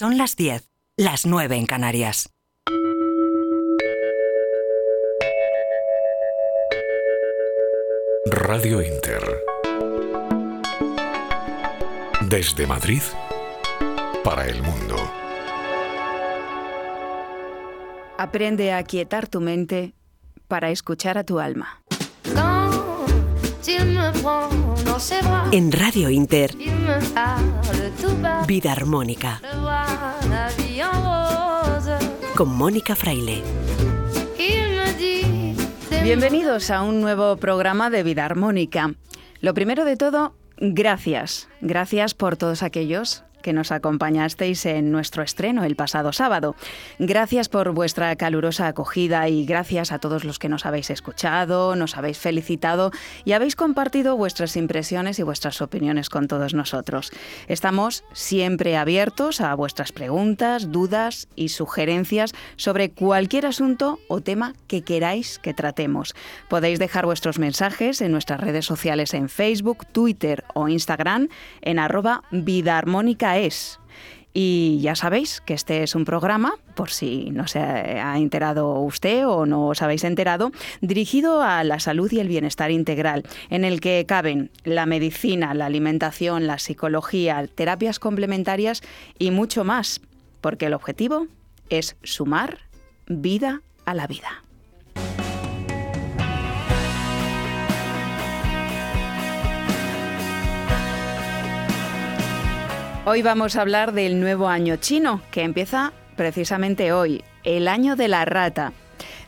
Son las 10, las 9 en Canarias. Radio Inter. Desde Madrid para el mundo. Aprende a quietar tu mente para escuchar a tu alma. En Radio Inter, Vida Armónica. Con Mónica Fraile. Bienvenidos a un nuevo programa de Vida Armónica. Lo primero de todo, gracias. Gracias por todos aquellos que nos acompañasteis en nuestro estreno el pasado sábado. Gracias por vuestra calurosa acogida y gracias a todos los que nos habéis escuchado, nos habéis felicitado y habéis compartido vuestras impresiones y vuestras opiniones con todos nosotros. Estamos siempre abiertos a vuestras preguntas, dudas y sugerencias sobre cualquier asunto o tema que queráis que tratemos. Podéis dejar vuestros mensajes en nuestras redes sociales en Facebook, Twitter o Instagram en arroba es. Y ya sabéis que este es un programa, por si no se ha enterado usted o no os habéis enterado, dirigido a la salud y el bienestar integral, en el que caben la medicina, la alimentación, la psicología, terapias complementarias y mucho más, porque el objetivo es sumar vida a la vida. Hoy vamos a hablar del nuevo año chino, que empieza precisamente hoy, el año de la rata.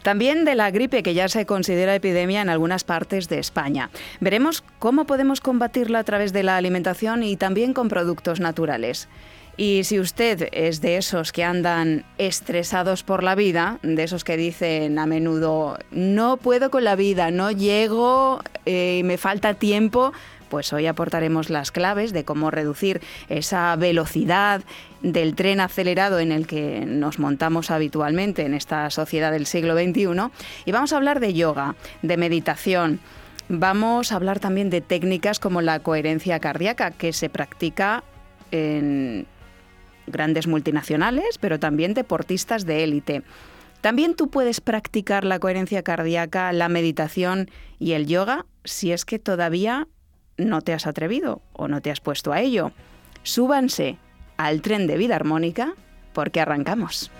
También de la gripe, que ya se considera epidemia en algunas partes de España. Veremos cómo podemos combatirla a través de la alimentación y también con productos naturales. Y si usted es de esos que andan estresados por la vida, de esos que dicen a menudo, no puedo con la vida, no llego, eh, me falta tiempo, pues hoy aportaremos las claves de cómo reducir esa velocidad del tren acelerado en el que nos montamos habitualmente en esta sociedad del siglo XXI. Y vamos a hablar de yoga, de meditación. Vamos a hablar también de técnicas como la coherencia cardíaca, que se practica en grandes multinacionales, pero también deportistas de élite. También tú puedes practicar la coherencia cardíaca, la meditación y el yoga si es que todavía no te has atrevido o no te has puesto a ello. Súbanse al tren de vida armónica porque arrancamos.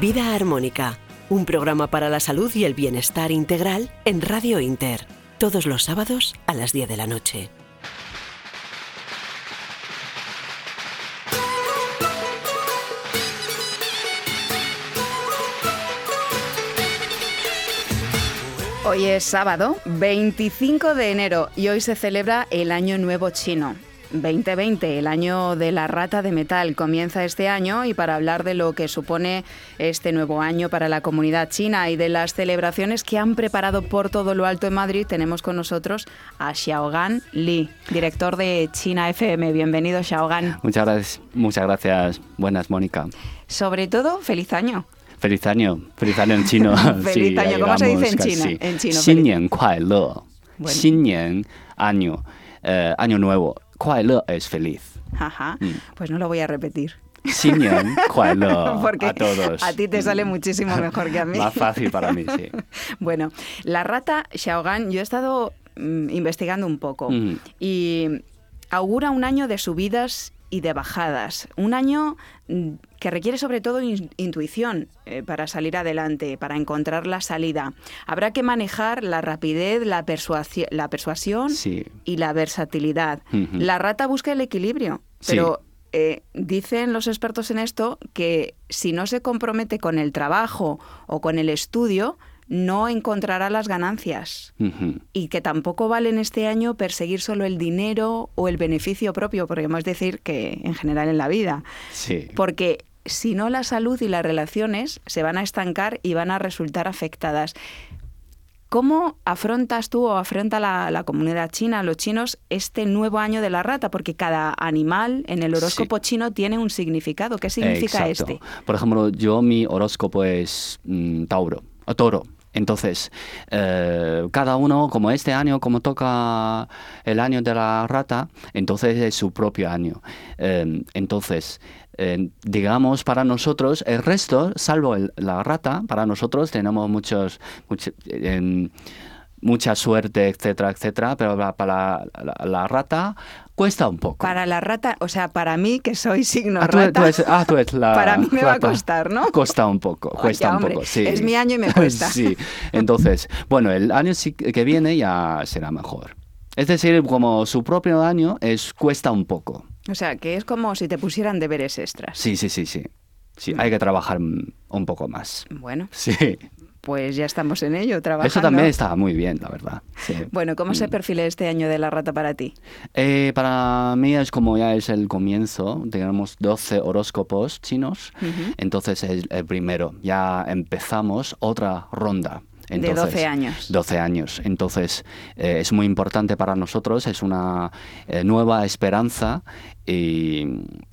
Vida Armónica, un programa para la salud y el bienestar integral en Radio Inter, todos los sábados a las 10 de la noche. Hoy es sábado 25 de enero y hoy se celebra el Año Nuevo Chino. 2020, el año de la rata de metal, comienza este año y para hablar de lo que supone este nuevo año para la comunidad china y de las celebraciones que han preparado por todo lo alto en Madrid, tenemos con nosotros a Xiaogan Li, director de China FM. Bienvenido, Xiaogan. Muchas gracias, muchas gracias. Buenas, Mónica. Sobre todo, feliz año. Feliz año, feliz año en chino. feliz año, ¿cómo se dice en China? En chino, Xin Kuai Le. año, eh, año nuevo. Kuai Le es feliz. Ajá, mm. pues no lo voy a repetir. Xin Kuai Le Porque a todos. A ti te sale mm. muchísimo mejor que a mí. Más fácil para mí, sí. bueno, la rata Xiaogan, yo he estado mm, investigando un poco y augura un año de subidas y de bajadas. Un año mm, que requiere sobre todo intuición eh, para salir adelante, para encontrar la salida. Habrá que manejar la rapidez, la, la persuasión y la versatilidad. La rata busca el equilibrio, pero eh, dicen los expertos en esto que si no se compromete con el trabajo o con el estudio, no encontrará las ganancias y que tampoco vale en este año perseguir solo el dinero o el beneficio propio, podríamos decir que en general en la vida. Sí. Porque si no la salud y las relaciones se van a estancar y van a resultar afectadas. ¿Cómo afrontas tú o afronta la, comunidad china, los chinos, este nuevo año de la rata? Porque cada animal en el horóscopo chino tiene un significado. ¿Qué significa este? Por ejemplo, yo mi horóscopo es mm, Tauro, o Toro. Entonces, eh, cada uno, como este año, como toca el año de la rata, entonces es su propio año. Eh, entonces, eh, digamos, para nosotros, el resto, salvo el- la rata, para nosotros tenemos muchos, much- em, mucha suerte, etcétera, etcétera, pero para la, la- la rata cuesta un poco. Para la rata, o sea, para mí, que soy signo Ah, tú, rata, tú eres, ah, tú eres la para mí me va a costar, ¿no? Cuesta un poco, cuesta un poco, sí. es mi año y me cuesta. sí, entonces, bueno, el año que viene ya será mejor. Es decir, como su propio año es cuesta un poco. O sea, que es como si te pusieran deberes extras. Sí, sí, sí, sí. Sí, hay que trabajar mm, un poco más. Bueno, Sí. Pues ya estamos en ello, trabajando. Eso también está muy bien, la verdad. sí. Bueno, ¿cómo se perfila este año de la rata para ti? Eh, para mí es como ya es el comienzo, tenemos 12 horóscopos chinos, entonces es el primero, ya empezamos otra ronda. De Entonces, 12 años. 12 años. Entonces, eh, es muy importante para nosotros, es una eh, nueva esperanza y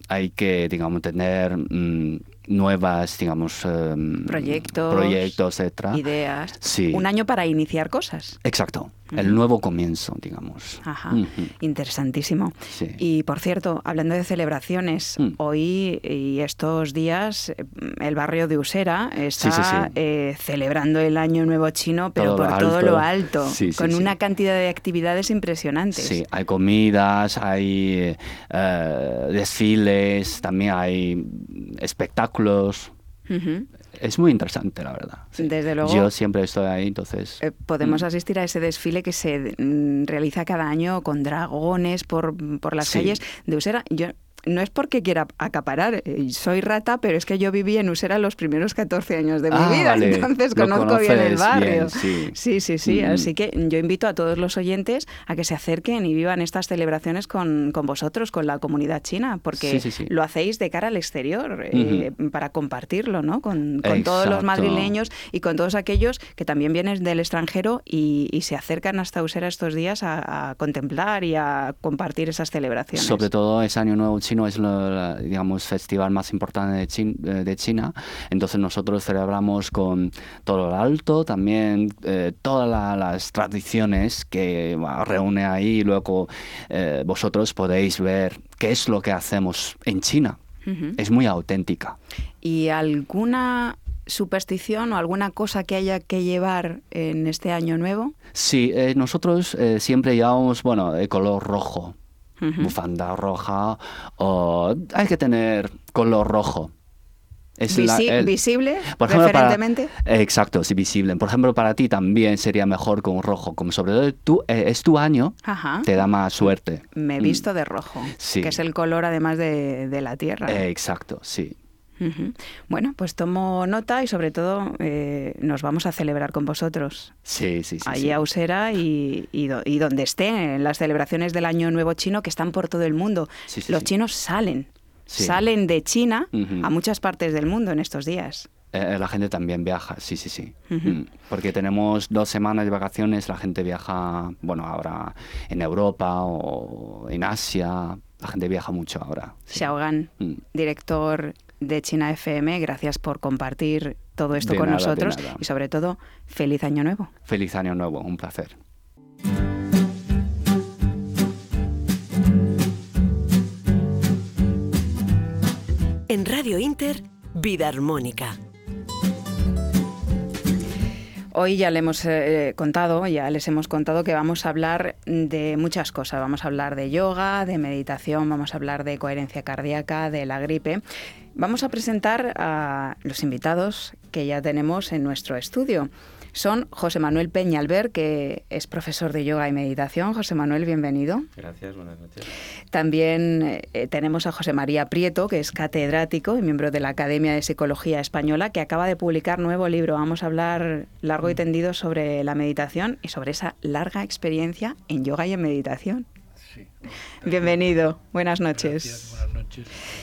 hay que, digamos, tener mm, nuevas, digamos, em, Proyectos, proyectos, etcétera. Ideas. Sí. Un año para iniciar cosas. Exacto, el nuevo comienzo, digamos. Ajá, interesantísimo. Sí. Y por cierto, hablando de celebraciones, Mm. hoy y estos días eh, el barrio de Usera está Sí, sí, eh, celebrando el Año Nuevo Chino, pero Todo por lo todo lo alto, con una cantidad de actividades impresionantes. Sí, hay comidas, hay eh, desfiles, también hay espectáculos. Ujú. Es muy interesante, la verdad. sí. Desde luego. Yo siempre estoy ahí, entonces... Eh, podemos asistir a ese desfile que se mm, realiza cada año con dragones por, por las Sí. calles de Usera. Yo no es porque quiera acaparar, eh, soy rata, pero es que yo viví en Usera los primeros 14 años de mi Ah, vida, vale. entonces Lo conozco bien el barrio. bien, sí. sí, sí, sí. Mm. Así que yo invito a todos los oyentes a que se acerquen y vivan estas celebraciones con, con vosotros, con la comunidad china, porque Sí, sí, sí. lo hacéis de cara al exterior, eh, para compartirlo, ¿no? Con, con todos los madrileños y con todos aquellos que también vienen del extranjero y, y se acercan hasta Usera estos días a, a contemplar y a compartir esas celebraciones. Sobre todo ese Año Nuevo Chino es el digamos, festival más importante de, Chin- eh, de China. Entonces nosotros celebramos con todo lo alto, también eh, todas la- las tradiciones que bueno, reúne ahí y luego eh, vosotros podéis ver qué es lo que hacemos en China. Ujú. Es muy auténtica. ¿Y alguna superstición o alguna cosa que haya que llevar en este año nuevo? Sí, eh, nosotros eh, siempre llevamos, bueno, de color rojo. Bufanda roja o hay que tener color rojo. Es la- Visi- el- ¿Visible, por ejemplo, para- exacto, sí, visible. Por ejemplo, para ti también sería mejor con rojo, como sobre todo tú, eh, es tu año, Ajá. te da más suerte. Me he Mm. visto de rojo, Sí. que es el color además de, de la tierra. Eh, exacto, sí. Bueno, pues tomo nota y sobre todo eh, nos vamos a celebrar con vosotros. Sí, sí, sí. allí sí. a Usera y, y do- y donde estén, en las celebraciones del Año Nuevo Chino que están por todo el mundo. Sí, sí, Los chinos salen, salen de China a muchas partes del mundo en estos días. Eh, la gente también viaja, sí, sí, sí. Mm, Porque tenemos dos semanas de vacaciones, la gente viaja, bueno, ahora en Europa o en Asia, la gente viaja mucho ahora. sí. Xiaogan, Mm. director de China FM, gracias por compartir todo esto De con nada, de nosotros nada. y sobre todo, feliz Año Nuevo. Feliz año nuevo, un placer. En Radio Inter, Vida Armónica. Hoy ya le hemos eh, contado, ya les hemos contado que vamos a hablar de muchas cosas. Vamos a hablar de yoga, de meditación, vamos a hablar de coherencia cardíaca, de la gripe. Vamos a presentar a los invitados que ya tenemos en nuestro estudio. Son José Manuel Peñalver, que es profesor de yoga y meditación. José Manuel, bienvenido. Gracias, buenas noches. También eh, tenemos a José María Prieto, que es catedrático y miembro de la Academia de Psicología Española, que acaba de publicar nuevo libro. Vamos a hablar largo y tendido sobre la meditación y sobre esa larga experiencia en yoga y en meditación. Sí. Bienvenido, buenas noches. Gracias, buenas noches.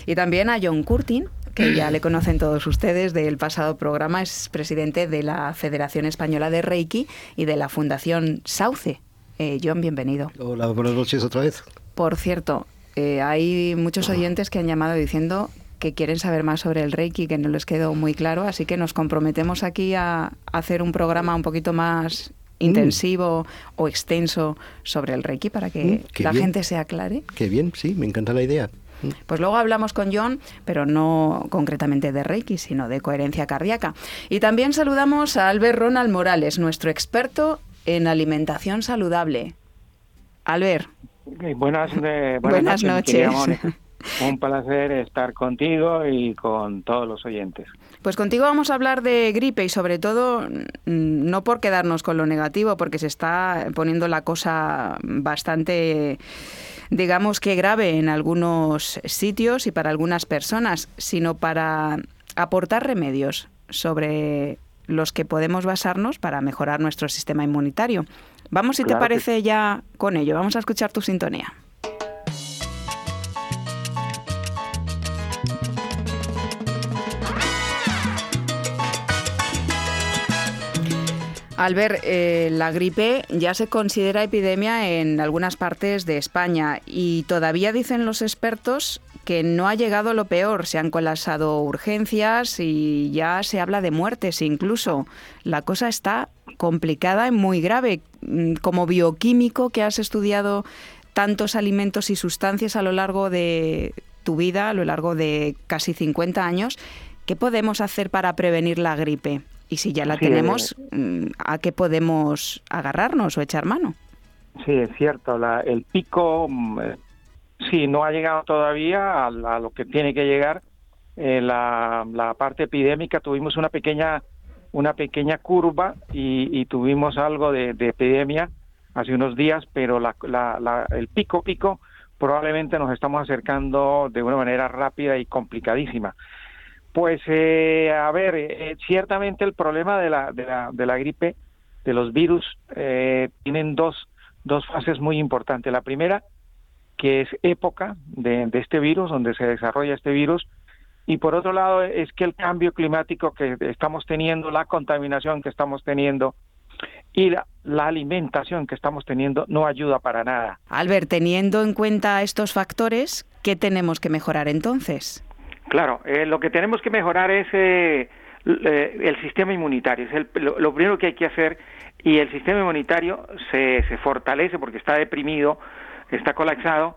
Y también a John Curtin, que ya le conocen todos ustedes del pasado programa, es presidente de la Federación Española de Reiki y de la Fundación Sauce. Eh, John, bienvenido. Hola, buenas noches otra vez. Por cierto, eh, hay muchos oyentes que han llamado diciendo que quieren saber más sobre el Reiki, que no les quedó muy claro, así que nos comprometemos aquí a hacer un programa un poquito más intensivo o extenso sobre el Reiki para que Mm, la bien. gente se aclare. Qué bien, sí, me encanta la idea. Pues luego hablamos con John, pero no concretamente de Reiki, sino de coherencia cardíaca. Y también saludamos a Albert Ronald Morales, nuestro experto en alimentación saludable. Albert, Ok, Buenas, eh, Buenas noches. Un placer estar contigo y con todos los oyentes. pues contigo vamos a hablar de gripe y sobre todo mm, no por quedarnos con lo negativo, porque se está poniendo la cosa bastante digamos que grave en algunos sitios y para algunas personas, sino para aportar remedios sobre los que podemos basarnos para mejorar nuestro sistema inmunitario. Vamos, si te que parece, ya con ello. Vamos a escuchar tu sintonía. Al ver eh, la gripe ya se considera epidemia en algunas partes de España y todavía dicen los expertos que no ha llegado lo peor, se han colapsado urgencias y ya se habla de muertes incluso. La cosa está complicada y muy grave. Mm, Como bioquímico que has estudiado tantos alimentos y sustancias a lo largo de tu vida, a lo largo de casi 50 años, ¿qué podemos hacer para prevenir la gripe? Y si ya la Sí, eh, tenemos, mm, ¿a qué podemos agarrarnos o echar mano? Sí, es cierto, la- el pico, mm, eh, sí, no ha llegado todavía a, la- a lo que tiene que llegar. Eh, la, la parte epidémica tuvimos una pequeña una pequeña curva y, y tuvimos algo de, de epidemia hace unos días, pero la, la- la- el pico pico probablemente nos estamos acercando de una manera rápida y complicadísima. Pues, eh, a ver, eh, ciertamente el problema de la, de la, de la gripe, de los virus, eh, tienen dos, dos fases muy importantes. La primera, que es época de, de este virus, donde se desarrolla este virus, y por otro lado es que el cambio climático que estamos teniendo, la contaminación que estamos teniendo y la, la alimentación que estamos teniendo no ayuda para nada. Albert, teniendo en cuenta estos factores, ¿qué tenemos que mejorar entonces? Claro, eh, lo que tenemos que mejorar es eh, eh, el sistema inmunitario, es el- lo, primero que hay que hacer y el sistema inmunitario se, se fortalece porque está deprimido, está colapsado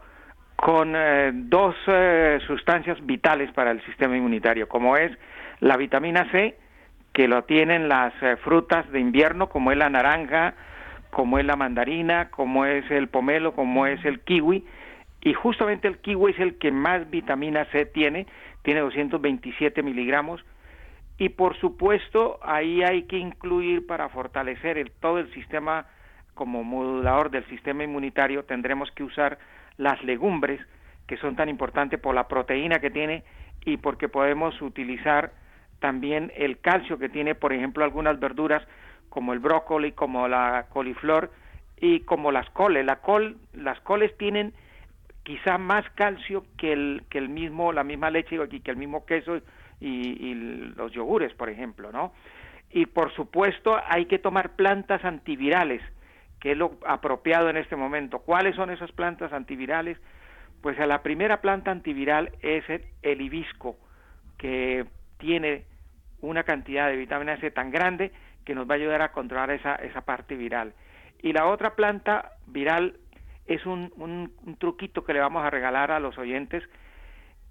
con eh, dos eh, sustancias vitales para el sistema inmunitario, como es la vitamina C, que lo tienen las frutas de invierno, como es la naranja, como es la mandarina, como es el pomelo, como es el kiwi, y justamente el kiwi es el que más vitamina C tiene, tiene 227 miligramos, y por supuesto ahí hay que incluir para fortalecer el, todo el sistema como modulador del sistema inmunitario, tendremos que usar las legumbres, que son tan importantes por la proteína que tiene y porque podemos utilizar también el calcio que tiene, por ejemplo, algunas verduras como el brócoli, como la coliflor y como las coles. La col, las coles tienen quizá más calcio que el, que el mismo, la misma leche y que el mismo queso y, y los yogures, por ejemplo, ¿no? Y por supuesto hay que tomar plantas antivirales, que es lo apropiado en este momento. ¿Cuáles son esas plantas antivirales? Pues la primera planta antiviral es el, el hibisco, que tiene una cantidad de vitamina C tan grande que nos va a ayudar a controlar esa, esa parte viral. Y la otra planta viral es un, un, truquito que le vamos a regalar a los oyentes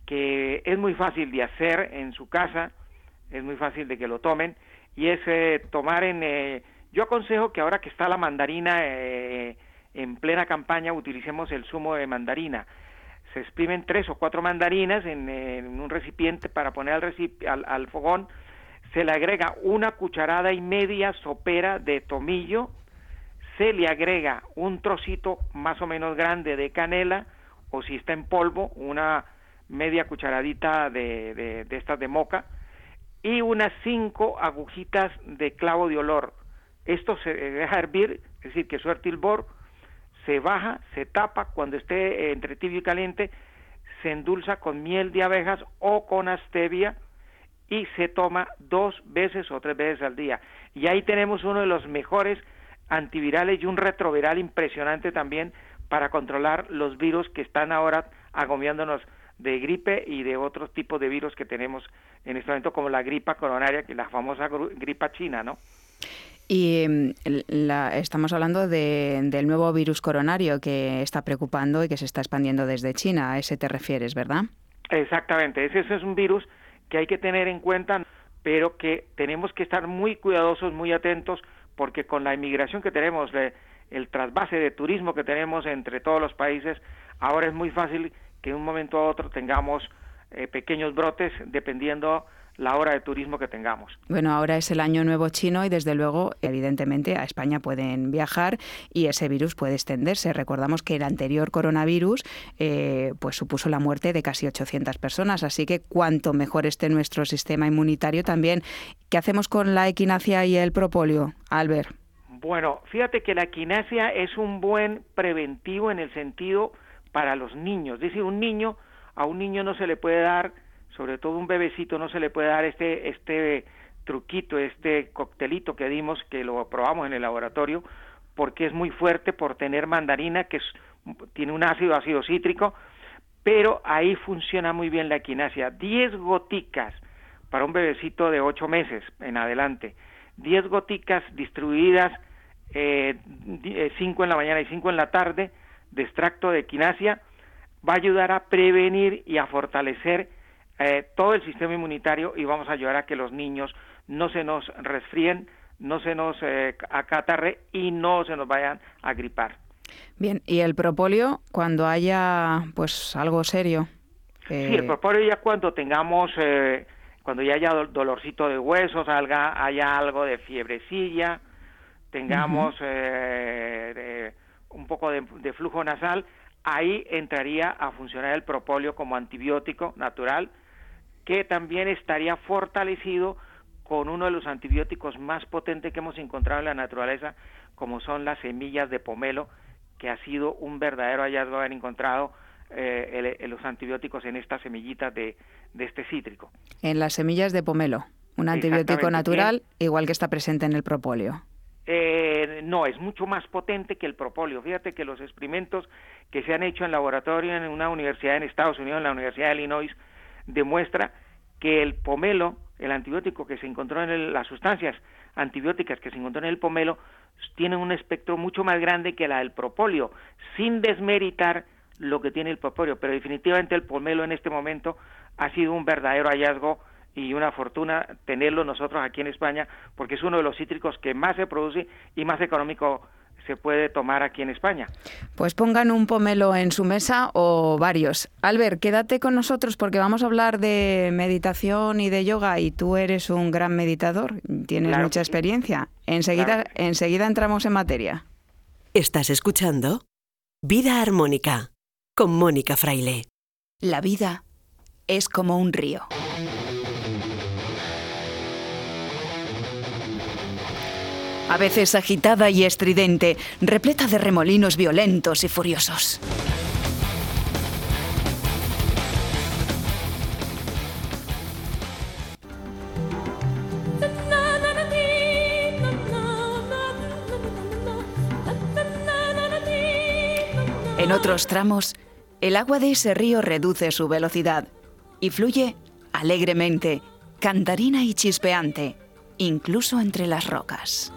que es muy fácil de hacer en su casa, es muy fácil de que lo tomen, y es eh, tomar en... Eh, yo aconsejo que ahora que está la mandarina eh, en plena campaña, utilicemos el zumo de mandarina. Se exprimen tres o cuatro mandarinas en, en un recipiente para poner al, recip al, al fogón, se le agrega una cucharada y media sopera de tomillo, se le agrega un trocito más o menos grande de canela, o si está en polvo, una media cucharadita de, de, de estas de moca, y unas cinco agujitas de clavo de olor. Esto se deja hervir, es decir, que suerte el se baja, se tapa, cuando esté entre tibio y caliente, se endulza con miel de abejas o con stevia y se toma dos veces o tres veces al día. Y ahí tenemos uno de los mejores antivirales y un retroviral impresionante también para controlar los virus que están ahora agobiándonos de gripe y de otros tipos de virus que tenemos en este momento, como la gripa coronaria, que es la famosa gripa china, ¿no? Y mm, la, estamos hablando de, del nuevo virus coronario que está preocupando y que se está expandiendo desde China. A ese te refieres, ¿verdad? Exactamente. Ese, ese es un virus que hay que tener en cuenta, pero que tenemos que estar muy cuidadosos, muy atentos, porque con la inmigración que tenemos, el trasvase de turismo que tenemos entre todos los países, ahora es muy fácil que de un momento a otro tengamos eh, pequeños brotes dependiendo la hora de turismo que tengamos. Bueno, ahora es el año nuevo chino y desde luego, evidentemente, a España pueden viajar y ese virus puede extenderse. Recordamos que el anterior coronavirus eh, pues supuso la muerte de casi 800 personas, así que cuanto mejor esté nuestro sistema inmunitario también. ¿Qué hacemos con la equinacia y el propóleo, Albert? Bueno, fíjate que la equinacia es un buen preventivo en el sentido para los niños. Es decir, un niño, a un niño no se le puede dar sobre todo un bebecito no se le puede dar este este truquito, este coctelito que dimos, que lo probamos en el laboratorio, porque es muy fuerte por tener mandarina, que tiene un ácido, ácido cítrico, pero ahí funciona muy bien la equinacia. 10 goticas para un bebecito de 8 meses en adelante, 10 goticas distribuidas, 5 eh, eh, en la mañana y 5 en la tarde, de extracto de equinacia, va a ayudar a prevenir y a fortalecer eh, todo el sistema inmunitario y vamos a ayudar a que los niños no se nos resfríen, no se nos eh, acatarre y no se nos vayan a gripar. Bien, ¿y el propóleo cuando haya pues algo serio? Sí, el eh, propóleo ya cuando tengamos, cuando ya haya dolorcito de huesos, haya, haya algo de fiebrecilla, tengamos un poco de flujo nasal, ahí entraría a funcionar el propóleo como antibiótico natural que también estaría fortalecido con uno de los antibióticos más potentes que hemos encontrado en la naturaleza, como son las semillas de pomelo, que ha sido un verdadero hallazgo haber encontrado eh, los antibióticos en estas semillitas de, este cítrico. En las semillas de pomelo, un antibiótico natural, igual que está presente en el propóleo. Eh, no, es mucho más potente que el propóleo. Fíjate que los experimentos que se han hecho en laboratorio en una universidad en Estados Unidos, en la Universidad de Illinois, demuestra que el pomelo, el antibiótico que se encontró en las sustancias antibióticas que se encontró en el pomelo, tienen un espectro mucho más grande que la del propóleo, sin desmeritar lo que tiene el propóleo, pero definitivamente el pomelo en este momento ha sido un verdadero hallazgo y una fortuna tenerlo nosotros aquí en España, porque es uno de los cítricos que más se produce y más económico se puede tomar aquí en España. Pues pongan un pomelo en su mesa o varios. Albert, quédate con nosotros porque vamos a hablar de meditación y de yoga y tú eres un gran meditador, tienes mucha experiencia. Enseguida, enseguida entramos en materia. Estás escuchando Vida Armónica con Mónica Fraile. La vida es como un río. A veces agitada y estridente, repleta de remolinos violentos y furiosos. En otros tramos, el agua de ese río reduce su velocidad y fluye alegremente, cantarina y chispeante, incluso entre las rocas.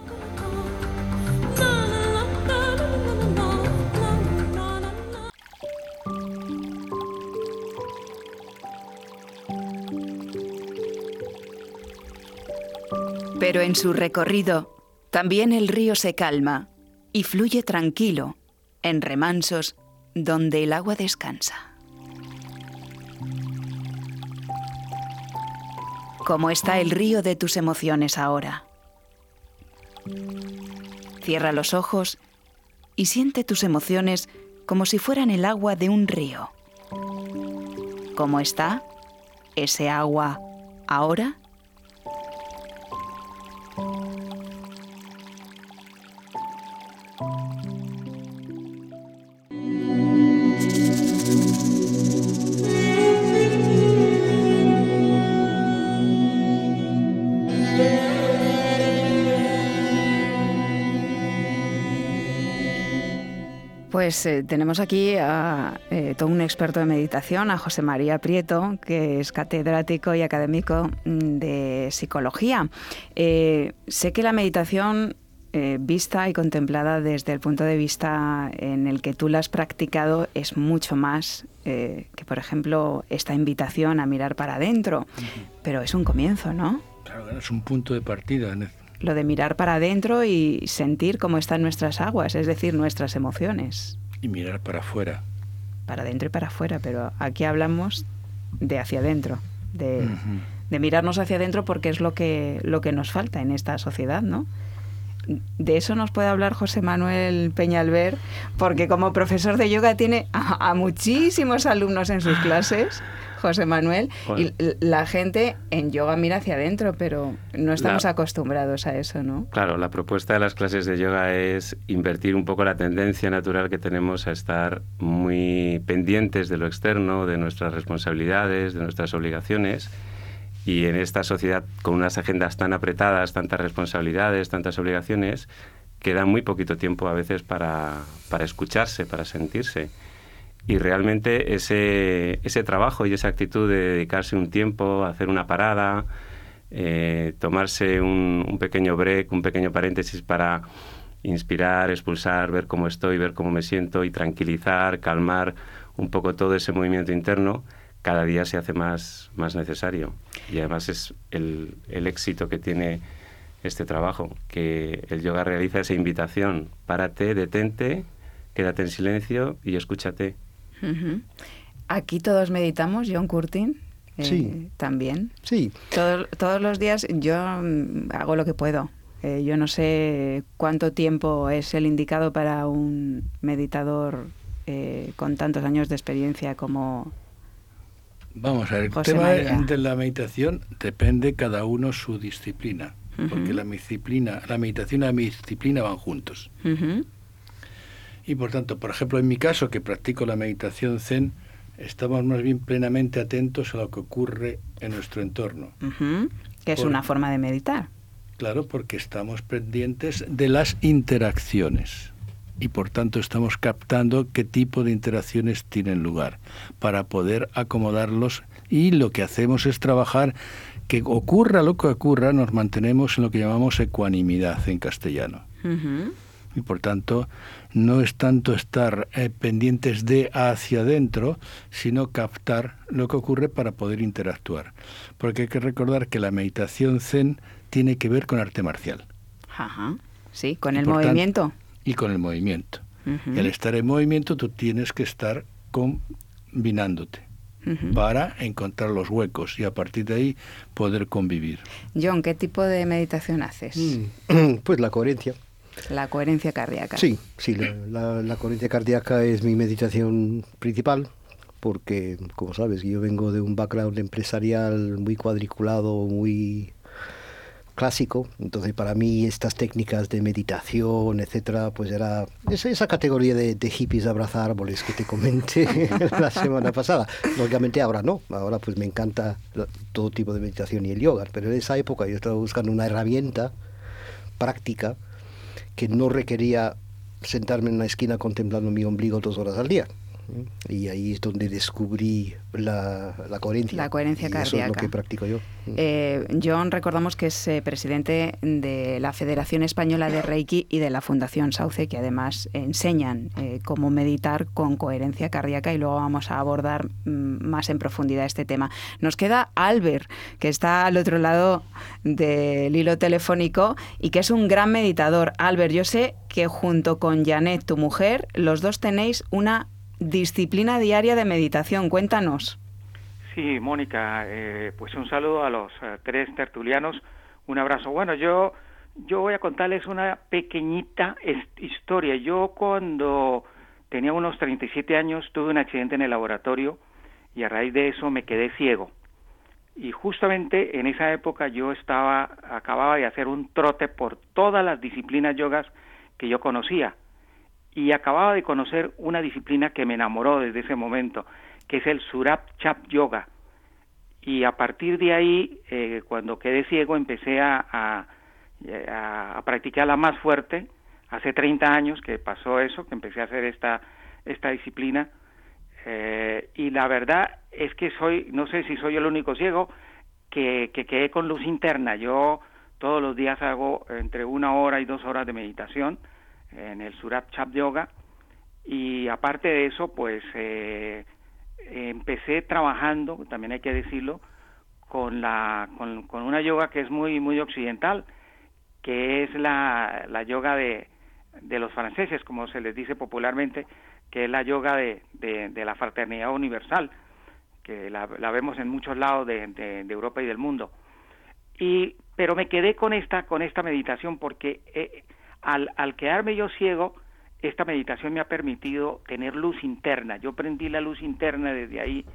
Pero en su recorrido, también el río se calma y fluye tranquilo, en remansos donde el agua descansa. ¿Cómo está el río de tus emociones ahora? Cierra los ojos y siente tus emociones como si fueran el agua de un río. ¿Cómo está ese agua ahora? Pues eh, tenemos aquí a eh, todo un experto de meditación, a José María Prieto, que es catedrático y académico mm, de psicología. Eh, sé que la meditación vista y contemplada desde el punto de vista en el que tú la has practicado es mucho más que, por ejemplo, esta invitación a mirar para adentro. Pero es un comienzo, ¿no? Claro, es un punto de partida lo de mirar para adentro y sentir cómo están nuestras aguas, es decir, nuestras emociones. Y mirar para afuera. Para adentro y para afuera, pero aquí hablamos de hacia adentro, de, de mirarnos hacia adentro porque es lo que, lo que nos falta en esta sociedad, ¿no? De eso nos puede hablar José Manuel Peñalver, porque como profesor de yoga tiene a muchísimos alumnos en sus clases José Manuel. Y la gente en yoga mira hacia adentro, pero no estamos acostumbrados a eso, ¿no? Claro, la propuesta de las clases de yoga es invertir un poco la tendencia natural que tenemos a estar muy pendientes de lo externo, de nuestras responsabilidades, de nuestras obligaciones. Y en esta sociedad con unas agendas tan apretadas, tantas responsabilidades, tantas obligaciones, queda muy poquito tiempo a veces para, para escucharse, para sentirse. Y realmente ese, ese trabajo y esa actitud de dedicarse un tiempo, hacer una parada, eh, tomarse un, un, pequeño break, un pequeño paréntesis para inspirar, expulsar, ver cómo estoy, ver cómo me siento y tranquilizar, calmar un poco todo ese movimiento interno, cada día se hace más, más necesario. Y además es el, el éxito que tiene este trabajo, que el yoga realiza esa invitación, párate, detente, quédate en silencio y escúchate. Aquí todos meditamos, John Curtin. Eh, sí. También. Sí. todos los días yo mm, hago lo que puedo. Eh, yo no sé cuánto tiempo es el indicado para un meditador eh, con tantos años de experiencia como. Vamos a ver, el tema de la meditación depende cada uno su disciplina, porque la disciplina, la meditación y la disciplina van juntos. Y por tanto, por ejemplo, en mi caso, que practico la meditación zen, estamos más bien plenamente atentos a lo que ocurre en nuestro entorno. Que es una forma de meditar. Claro, porque estamos pendientes de las interacciones y por tanto estamos captando qué tipo de interacciones tienen lugar para poder acomodarlos y lo que hacemos es trabajar que ocurra lo que ocurra, nos mantenemos en lo que llamamos ecuanimidad en castellano. Y por tanto, no es tanto estar eh, pendientes de hacia adentro, sino captar lo que ocurre para poder interactuar. Porque hay que recordar que la meditación zen tiene que ver con arte marcial. Ajá. Sí, con el movimiento. y con el movimiento. y al estar en movimiento tú tienes que estar combinándote. para encontrar los huecos y a partir de ahí poder convivir. John, ¿qué tipo de meditación haces? Mm, pues la coherencia. La coherencia cardíaca. Sí, sí, la, coherencia cardíaca es mi meditación principal, porque, como sabes, yo vengo de un background empresarial muy cuadriculado, muy clásico, entonces para mí estas técnicas de meditación, etcétera, pues era esa, categoría de, de, hippies abrazar árboles que te comenté la semana pasada. Lógicamente ahora no, ahora pues me encanta todo tipo de meditación y el yoga, pero en esa época yo estaba buscando una herramienta práctica que no requería sentarme en una esquina contemplando mi ombligo dos horas al día. Y ahí es donde descubrí la, la coherencia. La coherencia cardíaca. Eso es lo que practico yo. Eh, John, recordamos que es eh, presidente de la Federación Española de Reiki y de la Fundación Sauce, que además enseñan eh, cómo meditar con coherencia cardíaca y luego vamos a abordar mm, más en profundidad este tema. Nos queda Albert, que está al otro lado del hilo telefónico y que es un gran meditador. Albert, yo sé que junto con Janet, tu mujer, los dos tenéis una disciplina diaria de meditación. Cuéntanos. Sí, Mónica, eh, pues un saludo a los eh, tres tertulianos, un abrazo. Bueno, yo, yo voy a contarles una pequeñita historia. Yo cuando tenía unos 37 años tuve un accidente en el laboratorio y a raíz de eso me quedé ciego. Y justamente en esa época yo estaba, acababa de hacer un trote por todas las disciplinas yogas que yo conocía y acababa de conocer una disciplina que me enamoró desde ese momento, que es el Surap Chap Yoga. Y a partir de ahí, eh, cuando quedé ciego, empecé a, a, a, practicarla más fuerte, hace 30 años que pasó eso, que empecé a hacer esta, esta disciplina. Eh, y la verdad es que soy, no sé si soy el único ciego que, que quedé con luz interna. Yo todos los días hago entre una hora y dos horas de meditación en el Surat Chap Yoga y aparte de eso, pues eh, empecé trabajando, también hay que decirlo, con, la, con, con, una yoga que es muy, muy occidental, que es la, la yoga de, de los franceses, como se les dice popularmente, que es la yoga de, de, la fraternidad universal, que la, la, vemos en muchos lados de, de, Europa y del mundo. Y, pero me quedé con esta, con esta meditación porque eh, al, al quedarme yo ciego, esta meditación me ha permitido tener luz interna. Yo prendí la luz interna desde ahí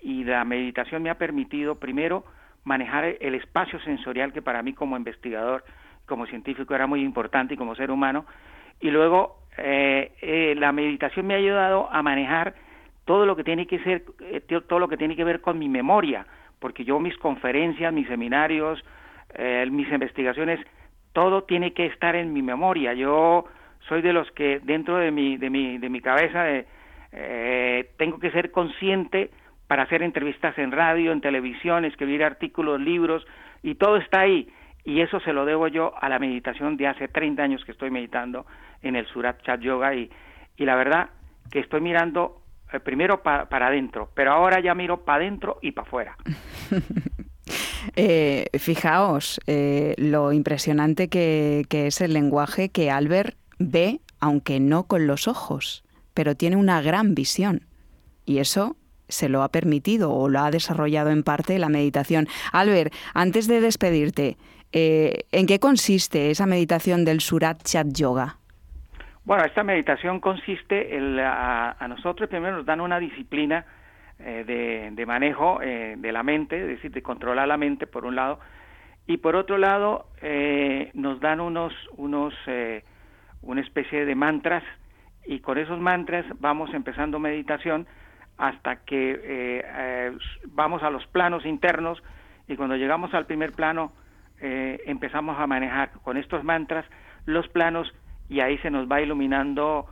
y la meditación me ha permitido primero manejar el espacio sensorial que para mí como investigador, como científico era muy importante y como ser humano. Y luego eh, eh, la meditación me ha ayudado a manejar todo lo que tiene que ser, eh, todo lo que tiene que ver con mi memoria, porque yo mis conferencias, mis seminarios, mis investigaciones, todo tiene que estar en mi memoria. Yo soy de los que dentro de mi, de mi, de mi cabeza eh, tengo que ser consciente para hacer entrevistas en radio, en televisión, escribir artículos, libros, y todo está ahí. Y eso se lo debo yo a la meditación de hace 30 años que estoy meditando en el Surat Chat Yoga y, y la verdad que estoy mirando eh, primero para adentro, pero ahora ya miro para adentro y para afuera. eh, fijaos eh, lo impresionante que, que, es el lenguaje que Albert ve, aunque no con los ojos, pero tiene una gran visión. Y eso se lo ha permitido o lo ha desarrollado en parte la meditación. Albert, antes de despedirte, eh, ¿en qué consiste esa meditación del Surat Chat Yoga? Bueno, esta meditación consiste en a, nosotros primero nos dan una disciplina eh, de, manejo eh, de la mente, es decir, de controlar la mente por un lado, y por otro lado nos dan unos, unos una especie de mantras. Y con esos mantras vamos empezando meditación hasta que eh, eh, vamos a los planos internos. Y cuando llegamos al primer plano eh, empezamos a manejar con estos mantras los planos y ahí se nos va iluminando,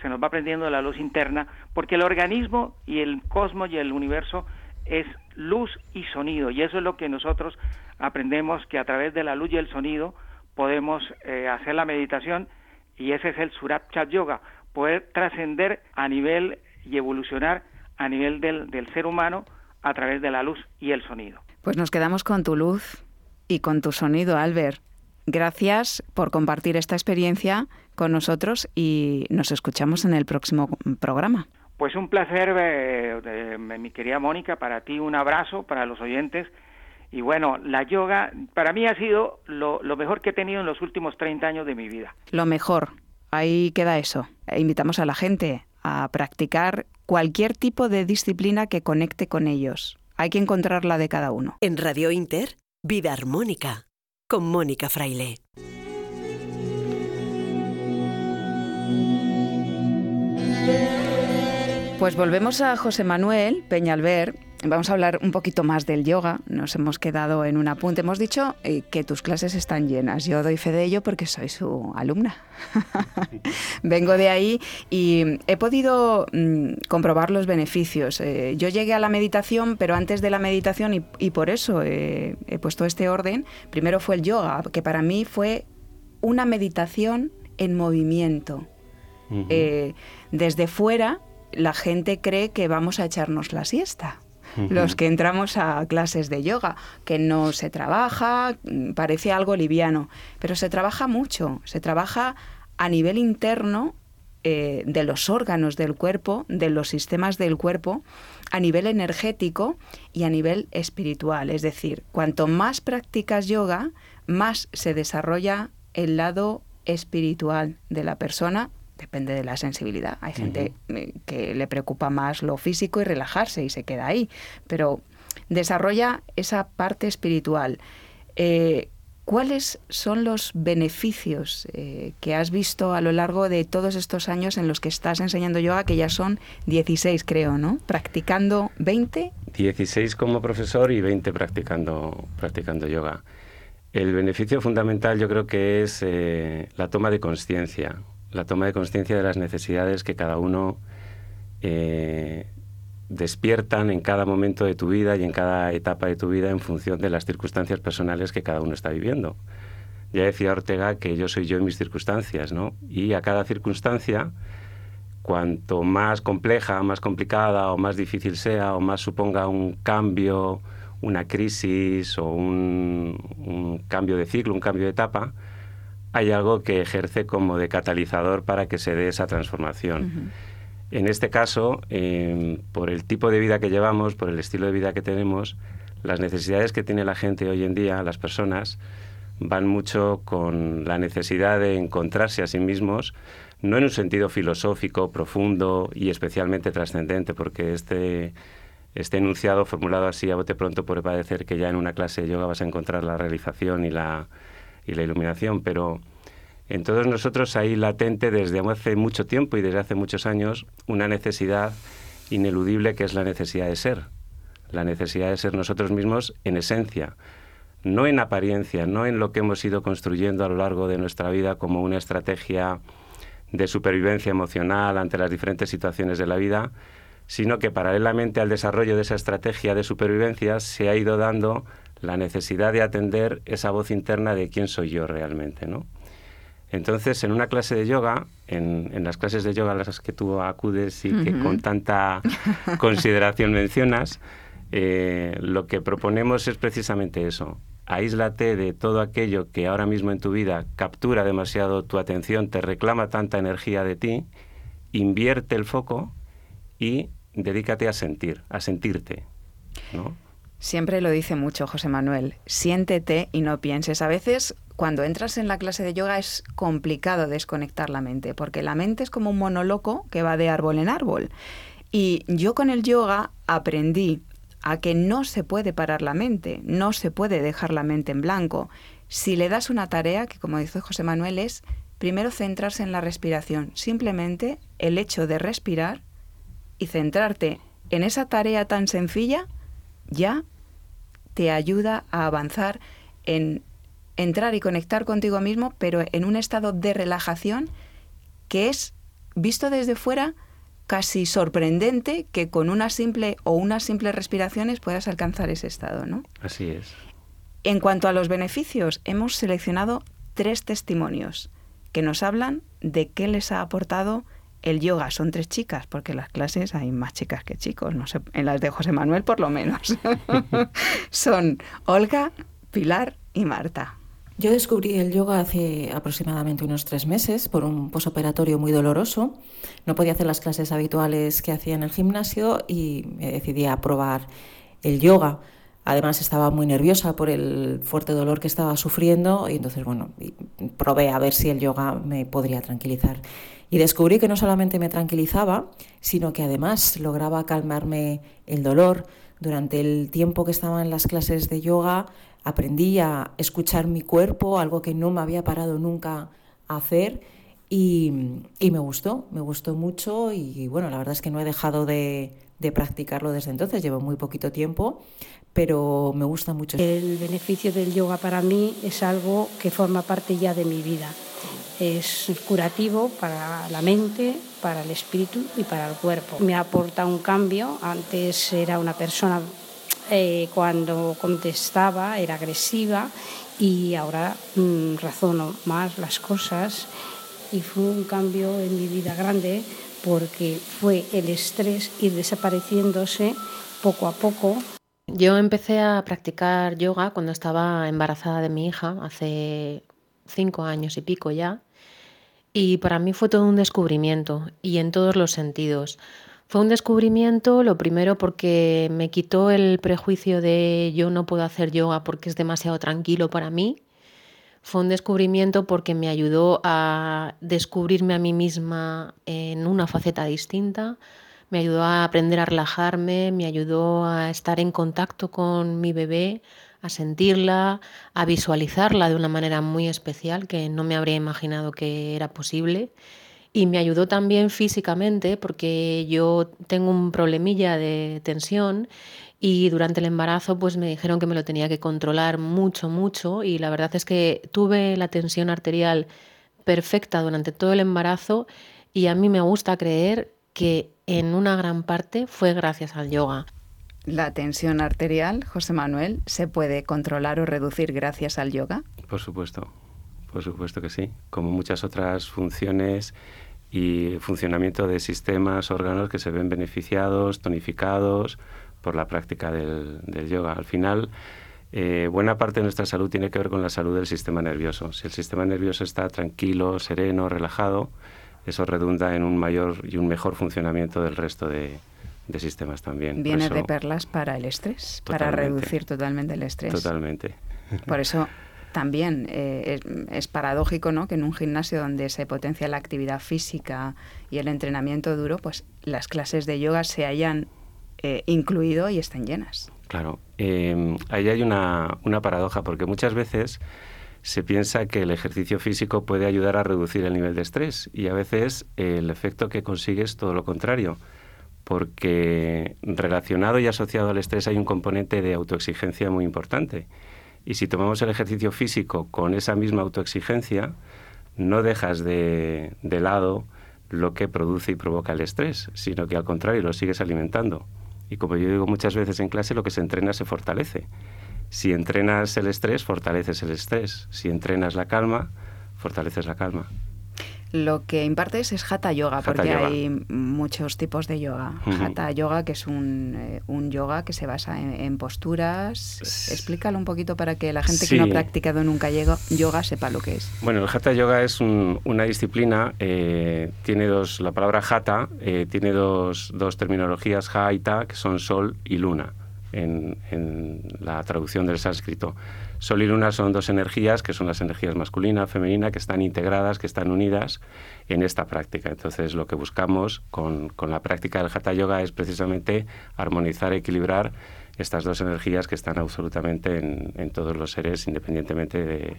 se nos va prendiendo la luz interna, porque el organismo y el cosmos y el universo es luz y sonido y eso es lo que nosotros aprendemos que a través de la luz y el sonido podemos hacer la meditación y ese es el Surat Chat Yoga, poder trascender a nivel y evolucionar a nivel del, del ser humano a través de la luz y el sonido. Pues nos quedamos con tu luz y con tu sonido, Albert. Gracias por compartir esta experiencia con nosotros y nos escuchamos en el próximo programa. Pues un placer, eh, mi querida Mónica, para ti un abrazo, para los oyentes. Y bueno, la yoga para mí ha sido lo, lo, mejor que he tenido en los últimos 30 años de mi vida. Lo mejor, ahí queda eso. Invitamos a la gente a practicar cualquier tipo de disciplina que conecte con ellos. Hay que encontrarla de cada uno. En Radio Inter, Vida Armónica, con Mónica Fraile. Pues volvemos a José Manuel Peñalver Vamos a hablar un poquito más del yoga. Nos hemos quedado en un apunte. Hemos dicho eh, que tus clases están llenas. Yo doy fe de ello porque soy su alumna. Vengo de ahí y he podido mm, comprobar los beneficios. Eh, yo llegué a la meditación, pero antes de la meditación, y, por eso he puesto este orden, primero fue el yoga, que para mí fue una meditación en movimiento. Eh, desde fuera, la gente cree que vamos a echarnos la siesta los que entramos a clases de yoga, que no se trabaja, parece algo liviano, pero se trabaja mucho, se trabaja a nivel interno eh, de los órganos del cuerpo, de los sistemas del cuerpo, a nivel energético y a nivel espiritual. Es decir, cuanto más practicas yoga, más se desarrolla el lado espiritual de la persona depende de la sensibilidad. Hay gente eh, que le preocupa más lo físico y relajarse y se queda ahí, pero desarrolla esa parte espiritual. Eh, ¿Cuáles son los beneficios eh, que has visto a lo largo de todos estos años en los que estás enseñando yoga, que ya son 16 creo, ¿no? Practicando 20. 16 como profesor y 20 practicando, practicando yoga. El beneficio fundamental yo creo que es eh, la toma de conciencia, la toma de conciencia de las necesidades que cada uno eh, despiertan en cada momento de tu vida y en cada etapa de tu vida en función de las circunstancias personales que cada uno está viviendo. Ya decía Ortega que yo soy yo en mis circunstancias, ¿no? Y a cada circunstancia, cuanto más compleja, más complicada o más difícil sea o más suponga un cambio, una crisis o un, cambio de ciclo, un cambio de etapa, hay algo que ejerce como de catalizador para que se dé esa transformación. En este caso, em, por el tipo de vida que llevamos, por el estilo de vida que tenemos, las necesidades que tiene la gente hoy en día, las personas, van mucho con la necesidad de encontrarse a sí mismos, no en un sentido filosófico, profundo y especialmente trascendente, porque este, este enunciado formulado así a bote pronto puede parecer que ya en una clase de yoga vas a encontrar la realización y la, y la iluminación, pero en todos nosotros hay latente desde hace mucho tiempo y desde hace muchos años una necesidad ineludible que es la necesidad de ser, la necesidad de ser nosotros mismos en esencia, no en apariencia, no en lo que hemos ido construyendo a lo largo de nuestra vida como una estrategia de supervivencia emocional ante las diferentes situaciones de la vida, sino que paralelamente al desarrollo de esa estrategia de supervivencia se ha ido dando la necesidad de atender esa voz interna de quién soy yo realmente, ¿no? Entonces, en una clase de yoga, en, las clases de yoga a las que tú acudes y que con tanta consideración mencionas, eh, lo que proponemos es precisamente eso. Aíslate de todo aquello que ahora mismo en tu vida captura demasiado tu atención, te reclama tanta energía de ti, invierte el foco y dedícate a sentir, a sentirte. ¿no? Siempre lo dice mucho José Manuel, siéntete y no pienses. A veces cuando entras en la clase de yoga es complicado desconectar la mente, porque la mente es como un monoloco que va de árbol en árbol. Y yo con el yoga aprendí a que no se puede parar la mente, no se puede dejar la mente en blanco. Si le das una tarea, que como dice José Manuel es primero centrarse en la respiración, simplemente el hecho de respirar y centrarte en esa tarea tan sencilla, ya te ayuda a avanzar en entrar y conectar contigo mismo, pero en un estado de relajación que es, visto desde fuera, casi sorprendente que con una simple o unas simples respiraciones puedas alcanzar ese estado, ¿no? Así es. En cuanto a los beneficios, hemos seleccionado tres testimonios que nos hablan de qué les ha aportado el yoga. Son tres chicas, porque en las clases hay más chicas que chicos, no sé, en las de José Manuel por lo menos. Son Olga, Pilar y Marta. Yo descubrí el yoga hace aproximadamente unos tres meses por un posoperatorio muy doloroso. No podía hacer las clases habituales que hacía en el gimnasio y me decidí a probar el yoga. Además estaba muy nerviosa por el fuerte dolor que estaba sufriendo y entonces, bueno, probé a ver si el yoga me podría tranquilizar. Y descubrí que no solamente me tranquilizaba, sino que además lograba calmarme el dolor. Durante el tiempo que estaba en las clases de yoga aprendí a escuchar mi cuerpo, algo que no me había parado nunca a hacer y, me gustó, me gustó mucho y bueno, la verdad es que no he dejado de, de practicarlo desde entonces, llevo muy poquito tiempo, pero me gusta mucho. El beneficio del yoga para mí es algo que forma parte ya de mi vida. Es curativo para la mente, para el espíritu y para el cuerpo. Me aporta un cambio. Antes era una persona eh, cuando contestaba era agresiva y ahora mm, razono más las cosas y fue un cambio en mi vida grande porque fue el estrés ir desapareciéndose poco a poco. Yo empecé a practicar yoga cuando estaba embarazada de mi hija, hace cinco años y pico ya, y para mí fue todo un descubrimiento y en todos los sentidos fue un descubrimiento, lo primero porque me quitó el prejuicio de yo no puedo hacer yoga porque es demasiado tranquilo para mí. Fue un descubrimiento porque me ayudó a descubrirme a mí misma en una faceta distinta, me ayudó a aprender a relajarme, me ayudó a estar en contacto con mi bebé, a sentirla, a visualizarla de una manera muy especial que no me habría imaginado que era posible y me ayudó también físicamente porque yo tengo un problemilla de tensión Y durante el embarazo pues me dijeron que me lo tenía que controlar mucho, mucho y la verdad es que tuve la tensión arterial perfecta durante todo el embarazo y a mí me gusta creer que en una gran parte fue gracias al yoga. ¿La tensión arterial, José Manuel, se puede controlar o reducir gracias al yoga? Por supuesto, por supuesto que sí. Como muchas otras funciones y funcionamiento de sistemas, órganos que se ven beneficiados, tonificados, por la práctica del, yoga. Al final, eh, buena parte de nuestra salud tiene que ver con la salud del sistema nervioso. Si el sistema nervioso está tranquilo, sereno, relajado, eso redunda en un mayor y un mejor funcionamiento del resto de, sistemas también. Viene de perlas para el estrés, para reducir totalmente el estrés. Totalmente. Por eso también eh, es, paradójico ¿no? que en un gimnasio donde se potencia la actividad física y el entrenamiento duro, pues las clases de yoga se hayan eh, incluido y están llenas. Claro, eh, ahí hay una, una paradoja, porque muchas veces se piensa que el ejercicio físico puede ayudar a reducir el nivel de estrés y a veces el efecto que consigue es todo lo contrario, porque relacionado y asociado al estrés hay un componente de autoexigencia muy importante. Y si tomamos el ejercicio físico con esa misma autoexigencia, no dejas de, de lado lo que produce y provoca el estrés, sino que al contrario lo sigues alimentando. Y como yo digo muchas veces en clase, lo que se entrena se fortalece. Si entrenas el estrés, fortaleces el estrés. Si entrenas la calma, fortaleces la calma. Lo que impartes es Hatha Yoga, porque hay muchos tipos de yoga. Hatha Yoga, que es un, eh, yoga que se basa en, posturas. Explícalo un poquito para que la gente que no ha practicado nunca yoga sepa lo que es. Bueno, el Hatha Yoga es una disciplina, eh, tiene dos, la palabra Hatha eh, tiene dos, dos terminologías, Ha y Ta, que son sol y luna en, en la traducción del sánscrito. Sol y luna son dos energías que son las energías masculina, femenina, que están integradas, que están unidas en esta práctica. Entonces, lo que buscamos con, con la práctica del Hatha Yoga es precisamente armonizar, equilibrar estas dos energías que están absolutamente en, en todos los seres, independientemente de,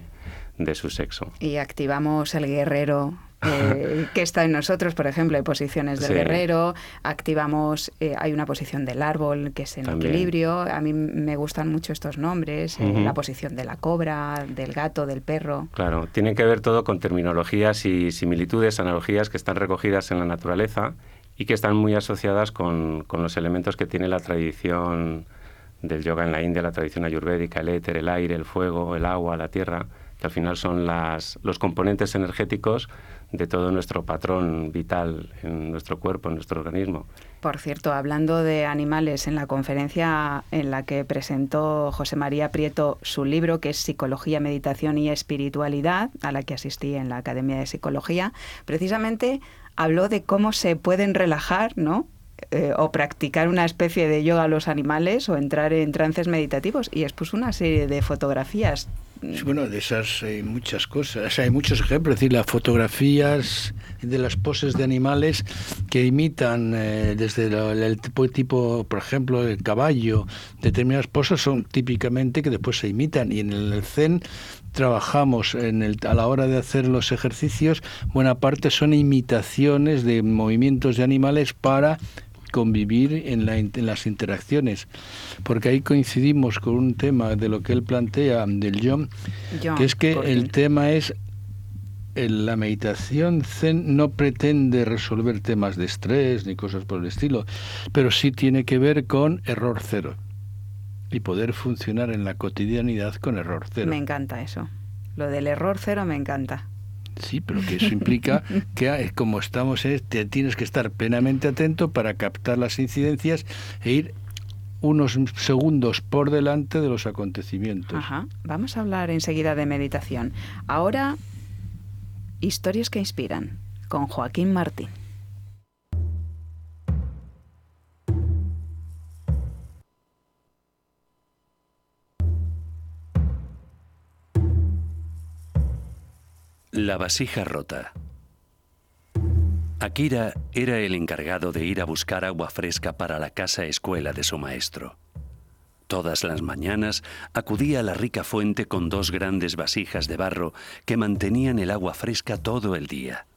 de su sexo. Y activamos el guerrero eh, que está en nosotros, por ejemplo, hay posiciones del guerrero, activamos, eh, hay una posición del árbol que es en equilibrio, a mí me gustan mucho estos nombres, eh, la posición de la cobra, del gato, del perro. Claro, tiene que ver todo con terminologías y similitudes, analogías que están recogidas en la naturaleza y que están muy asociadas con, con los elementos que tiene la tradición del yoga en la India, la tradición ayurvédica, el éter, el aire, el fuego, el agua, la tierra, que al final son las, los componentes energéticos de todo nuestro patrón vital en nuestro cuerpo, en nuestro organismo. Por cierto, hablando de animales, en la conferencia en la que presentó José María Prieto su libro, que es Psicología, Meditación y Espiritualidad, a la que asistí en la Academia de Psicología, precisamente habló de cómo se pueden relajar, ¿no? Eh, o practicar una especie de yoga a los animales o entrar en trances meditativos. Y expuso una serie de fotografías. Bueno, de esas hay muchas cosas, hay muchos ejemplos, es decir, las fotografías de las poses de animales que imitan eh, desde el, tipo, tipo, por ejemplo, el caballo, determinadas poses son típicamente que después se imitan. Y en el Zen trabajamos en el, a la hora de hacer los ejercicios, buena parte son imitaciones de movimientos de animales para convivir en, las interacciones, porque ahí coincidimos con un tema de lo que él plantea del John, que es que el tema es la meditación zen no pretende resolver temas de estrés ni cosas por el estilo, pero sí tiene que ver con error cero y poder funcionar en la cotidianidad con error cero. Me encanta eso. Lo del error cero me encanta. Sí, pero que eso implica que como estamos, te tienes que estar plenamente atento para captar las incidencias e ir unos segundos por delante de los acontecimientos. Ajá. Vamos a hablar enseguida de meditación. Ahora, historias que inspiran, con Joaquín Martín. La vasija rota. Akira era el encargado de ir a buscar agua fresca para la casa escuela de su maestro. Todas las mañanas acudía a la rica fuente con dos grandes vasijas de barro que mantenían el agua fresca todo el día.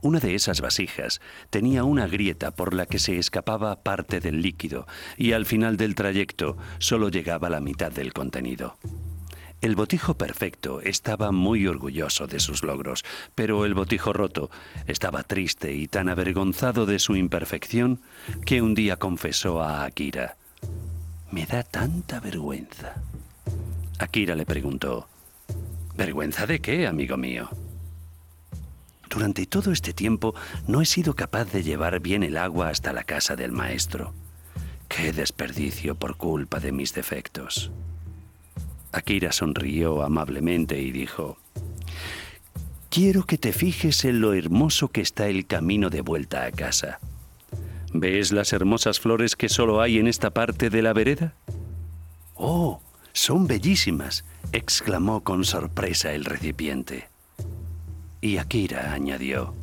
Una de esas vasijas tenía una grieta por la que se escapaba parte del líquido y al final del trayecto solo llegaba la mitad del contenido. El botijo perfecto estaba muy orgulloso de sus logros, pero el botijo roto estaba triste y tan avergonzado de su imperfección que un día confesó a Akira, Me da tanta vergüenza. Akira le preguntó, ¿Vergüenza de qué, amigo mío? Durante todo este tiempo no he sido capaz de llevar bien el agua hasta la casa del maestro. Qué desperdicio por culpa de mis defectos. Akira sonrió amablemente y dijo, Quiero que te fijes en lo hermoso que está el camino de vuelta a casa. ¿Ves las hermosas flores que solo hay en esta parte de la vereda? Oh, son bellísimas, exclamó con sorpresa el recipiente. Y Akira añadió,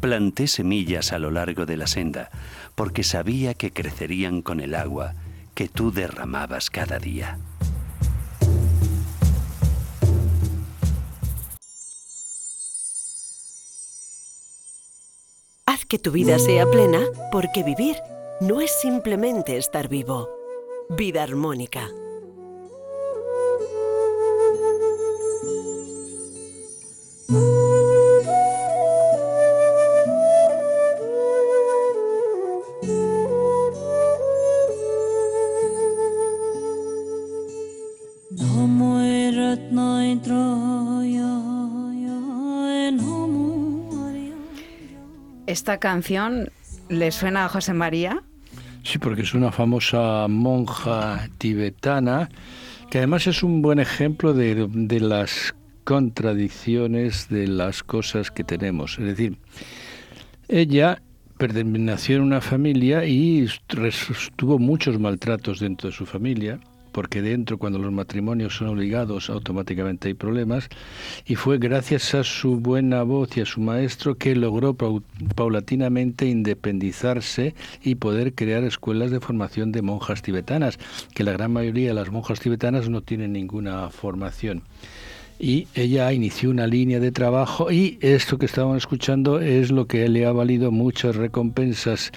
planté semillas a lo largo de la senda porque sabía que crecerían con el agua que tú derramabas cada día. Que tu vida sea plena porque vivir no es simplemente estar vivo. Vida armónica. ¿Esta canción le suena a José María? Sí, porque es una famosa monja tibetana que además es un buen ejemplo de, de las contradicciones de las cosas que tenemos. Es decir, ella nació en una familia y tuvo muchos maltratos dentro de su familia porque dentro cuando los matrimonios son obligados automáticamente hay problemas, y fue gracias a su buena voz y a su maestro que logró paulatinamente independizarse y poder crear escuelas de formación de monjas tibetanas, que la gran mayoría de las monjas tibetanas no tienen ninguna formación. Y ella inició una línea de trabajo y esto que estábamos escuchando es lo que le ha valido muchas recompensas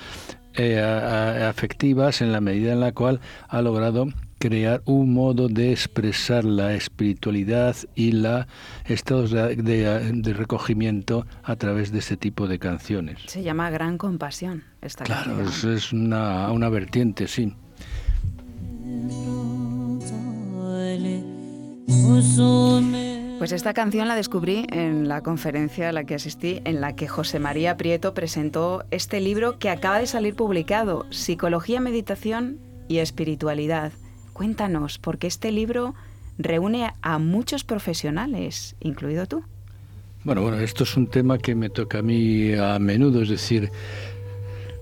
eh, afectivas en la medida en la cual ha logrado crear un modo de expresar la espiritualidad y la estados de, recogimiento a través de este tipo de canciones. Se llama Gran Compasión esta claro, es, una, una vertiente, sí. Pues esta canción la descubrí en la conferencia a la que asistí, en la que José María Prieto presentó este libro que acaba de salir publicado, Psicología, Meditación y Espiritualidad. Cuéntanos, porque este libro reúne a muchos profesionales, incluido tú. Bueno, bueno, esto es un tema que me toca a mí a menudo, es decir,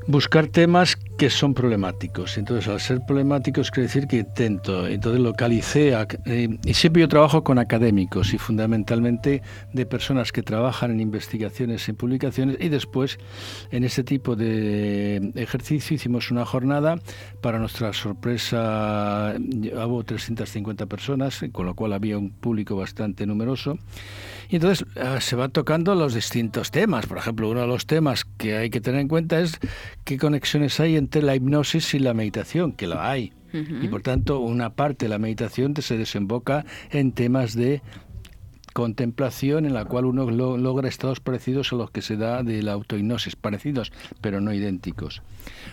buscar temas que son problemáticos. Entonces, al ser problemáticos, quiere decir que intento. Entonces, localicé. Eh, y siempre yo trabajo con académicos y fundamentalmente de personas que trabajan en investigaciones, en publicaciones. Y después, en este tipo de ejercicio, hicimos una jornada. Para nuestra sorpresa, hubo 350 personas, con lo cual había un público bastante numeroso. Y entonces ah, se van tocando los distintos temas. Por ejemplo, uno de los temas que hay que tener en cuenta es qué conexiones hay entre la hipnosis y la meditación, que lo hay. Y por tanto, una parte de la meditación se desemboca en temas de contemplación en la cual uno logra estados parecidos a los que se da de la autohipnosis, parecidos pero no idénticos.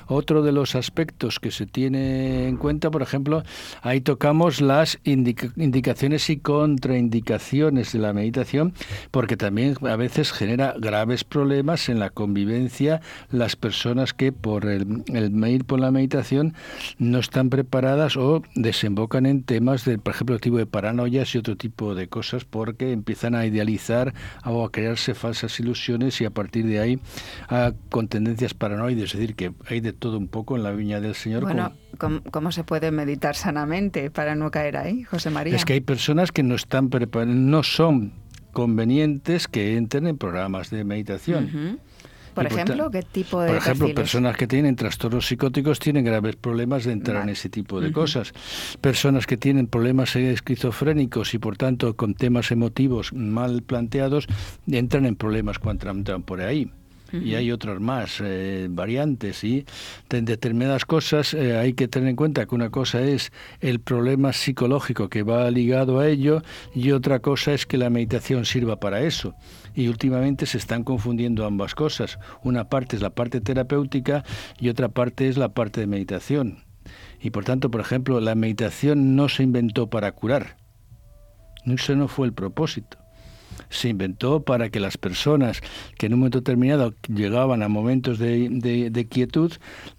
Otro de los aspectos que se tiene en cuenta, por ejemplo, ahí tocamos las indicaciones y contraindicaciones de la meditación, porque también a veces genera graves problemas en la convivencia las personas que por el, el ir por la meditación no están preparadas o desembocan en temas de, por ejemplo, tipo de paranoias y otro tipo de cosas, porque empiezan a idealizar o a crearse falsas ilusiones y a partir de ahí a, con tendencias paranoides. Es decir, que hay de todo un poco en la viña del Señor. Bueno, ¿cómo, se puede meditar sanamente para no caer ahí, José María? Es que hay personas que no están preparadas, no son convenientes que entren en programas de meditación. Ta- ejemplo, ¿qué tipo de Por ejemplo, perfiles? personas que tienen trastornos psicóticos tienen graves problemas de entrar en ese tipo de cosas. Personas que tienen problemas esquizofrénicos y por tanto con temas emotivos mal planteados entran en problemas cuando entran por ahí. Y hay otras más eh, variantes y en determinadas cosas eh, hay que tener en cuenta que una cosa es el problema psicológico que va ligado a ello y otra cosa es que la meditación sirva para eso. Y últimamente se están confundiendo ambas cosas. Una parte es la parte terapéutica y otra parte es la parte de meditación. Y por tanto, por ejemplo, la meditación no se inventó para curar. Ese no fue el propósito se inventó para que las personas que en un momento determinado llegaban a momentos de, quietud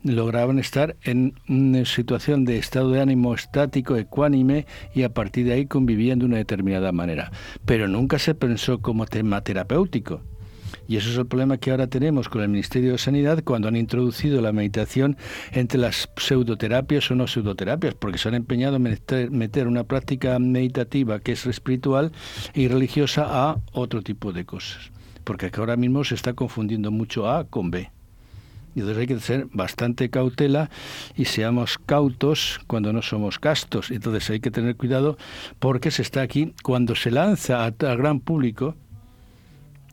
lograban estar en una situación de estado de ánimo estático, ecuánime y a partir de ahí convivían de una determinada manera. Pero nunca se pensó como tema terapéutico. Y eso es el problema que ahora tenemos con el Ministerio de Sanidad cuando han introducido la meditación entre las pseudoterapias o no pseudoterapias, porque se han empeñado en meter, una práctica meditativa que es espiritual y religiosa a otro tipo de cosas. Porque que ahora mismo se está confundiendo mucho A con B. Y entonces hay que ser bastante cautela y seamos cautos cuando no somos castos. Entonces hay que tener cuidado porque se está aquí, cuando se lanza al gran público,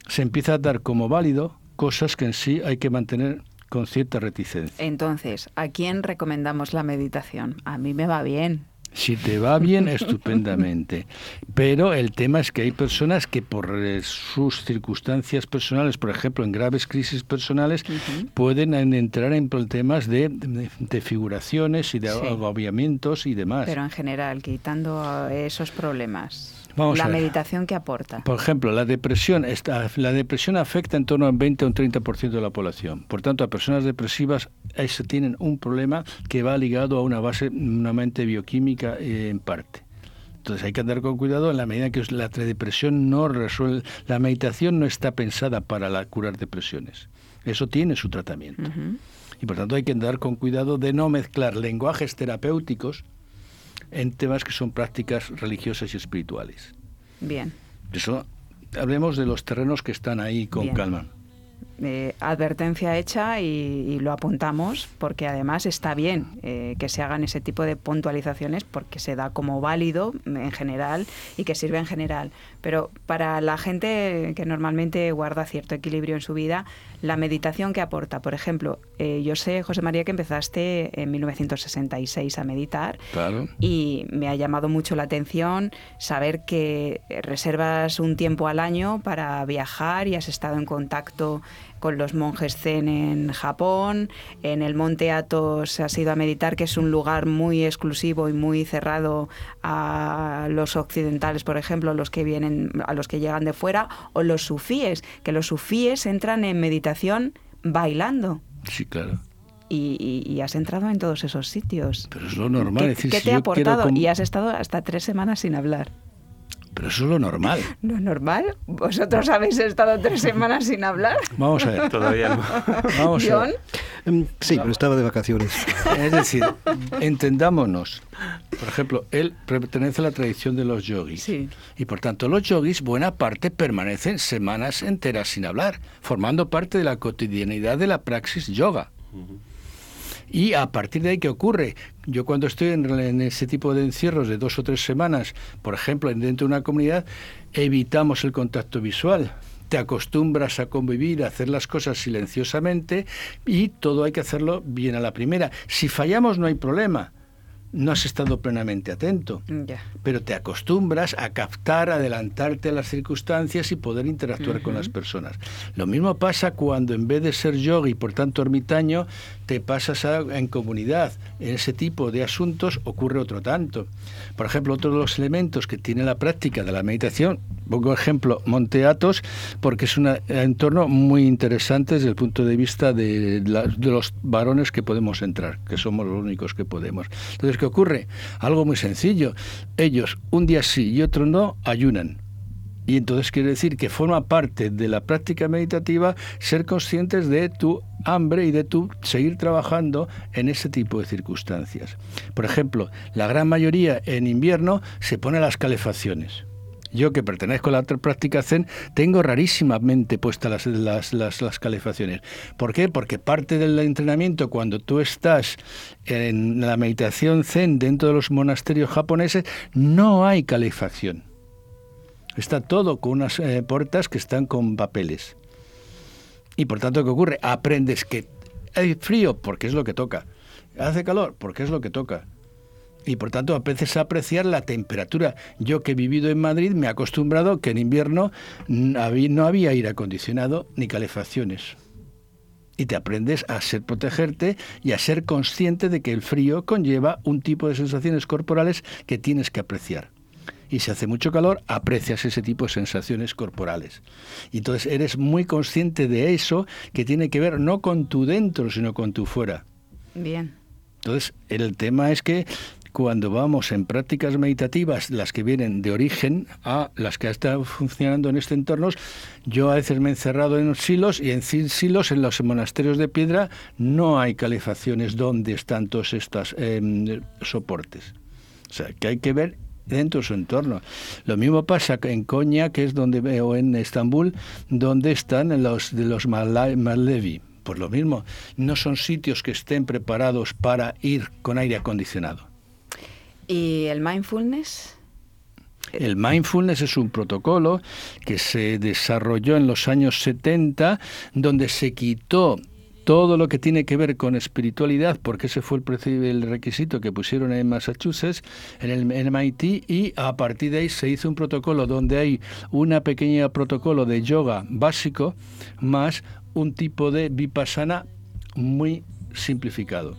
se empieza a dar como válido cosas que en sí hay que mantener con cierta reticencia. Entonces, ¿a quién recomendamos la meditación? A mí me va bien. Si te va bien, estupendamente. Pero el tema es que hay personas que por eh, sus circunstancias personales, por ejemplo, en graves crisis personales, pueden en- entrar en temas de, de- de figuraciones y de Sí. agobiamientos y demás. Pero en general, quitando esos problemas, Vamos la a ver. meditación que aporta. Por ejemplo, la depresión, está, la depresión afecta en torno al 20 o un 30% de la población. Por tanto, a personas depresivas se tienen un problema que va ligado a una base, una mente bioquímica eh, en parte. Entonces hay que andar con cuidado en la medida que la depresión no resuelve. La meditación no está pensada para la, curar depresiones. Eso tiene su tratamiento. Y por tanto hay que andar con cuidado de no mezclar lenguajes terapéuticos en temas que son prácticas religiosas y espirituales. Bien. Eso, hablemos de los terrenos que están ahí con Bien. calma. Eh, advertencia hecha y, y lo apuntamos porque además está bien eh, que se hagan ese tipo de puntualizaciones porque se da como válido en general y que sirve en general. Pero para la gente que normalmente guarda cierto equilibrio en su vida, la meditación que aporta, por ejemplo, eh, yo sé, José María, que empezaste en 1966 a meditar Claro. y me ha llamado mucho la atención saber que reservas un tiempo al año para viajar y has estado en contacto con los monjes zen en Japón, en el Monte Athos has ido a meditar, que es un lugar muy exclusivo y muy cerrado a los occidentales, por ejemplo, los que vienen, a los que llegan de fuera, o los sufíes, que los sufíes entran en meditación bailando. Sí, claro. Y, y- has entrado en todos esos sitios. Pero es lo normal. ¿Qué, es decir, qué si te ha quiero aportado? Y has estado hasta tres semanas sin hablar. Pero eso es lo normal. ¿No es normal? ¿Vosotros habéis estado tres semanas sin hablar? Vamos a ver. Todavía no. Vamos a John, ver. Em, Sí, pero estaba de vacaciones. Es decir, entendámonos. Por ejemplo, él pertenece a la tradición de los yogis. Sí. Y por tanto, los yogis, buena parte, permanecen semanas enteras sin hablar, formando parte de la cotidianidad de la praxis yoga. Y a partir de ahí, ¿qué ocurre? Yo cuando estoy en, en ese tipo de encierros de dos o tres semanas, por ejemplo, dentro de una comunidad, evitamos el contacto visual. Te acostumbras a convivir, a hacer las cosas silenciosamente y todo hay que hacerlo bien a la primera. Si fallamos no hay problema. No has estado plenamente atento pero te acostumbras a captar, adelantarte a las circunstancias y poder interactuar con las personas. Lo mismo pasa cuando en vez de ser yogi, por tanto ermitaño, te pasas a- en comunidad. En ese tipo de asuntos ocurre otro tanto. Por ejemplo, otro de los elementos que tiene la práctica de la meditación, pongo ejemplo Monte Athos, porque es un entorno muy interesante desde el punto de vista de, la- de los varones que podemos entrar, que somos los únicos que podemos. Entonces, ¿qué ocurre? Algo muy sencillo. Ellos, un día sí y otro no, ayunan. Y entonces quiere decir que forma parte de la práctica meditativa ser conscientes de tu hambre y de tu seguir trabajando en ese tipo de circunstancias. Por ejemplo, la gran mayoría en invierno se pone las calefacciones. Yo que pertenezco a la práctica Zen, tengo rarísimamente puestas las, las, las, calefacciones. ¿Por qué? Porque parte del entrenamiento, cuando tú estás en la meditación Zen dentro de los monasterios japoneses, no hay calefacción. Está todo con unas eh, puertas que están con papeles. Y por tanto, ¿qué ocurre? Aprendes que hay frío porque es lo que toca. Hace calor porque es lo que toca y por tanto aprendes a apreciar la temperatura. Yo que he vivido en Madrid me he acostumbrado que en invierno no había aire acondicionado ni calefacciones. Y te aprendes a ser protegerte y a ser consciente de que el frío conlleva un tipo de sensaciones corporales que tienes que apreciar. Y si hace mucho calor, aprecias ese tipo de sensaciones corporales. Y entonces eres muy consciente de eso que tiene que ver no con tu dentro, sino con tu fuera. Bien. Entonces, el tema es que cuando vamos en prácticas meditativas, las que vienen de origen a las que están funcionando en este entorno, yo a veces me he encerrado en silos y en silos, en los monasterios de piedra, no hay calefacciones donde están todos estos em, soportes. O sea, que hay que ver dentro de su entorno. Lo mismo pasa en Konya, que es donde veo en Estambul, donde están los de los Malevi. Por lo mismo, no son sitios que estén preparados para ir con aire acondicionado. ¿Y el mindfulness? El mindfulness es un protocolo que se desarrolló en los años 70, donde se quitó todo lo que tiene que ver con espiritualidad, porque ese fue el, el requisito que pusieron en Massachusetts, en el MIT, y a partir de ahí se hizo un protocolo donde hay una pequeña protocolo de yoga básico más un tipo de vipassana muy simplificado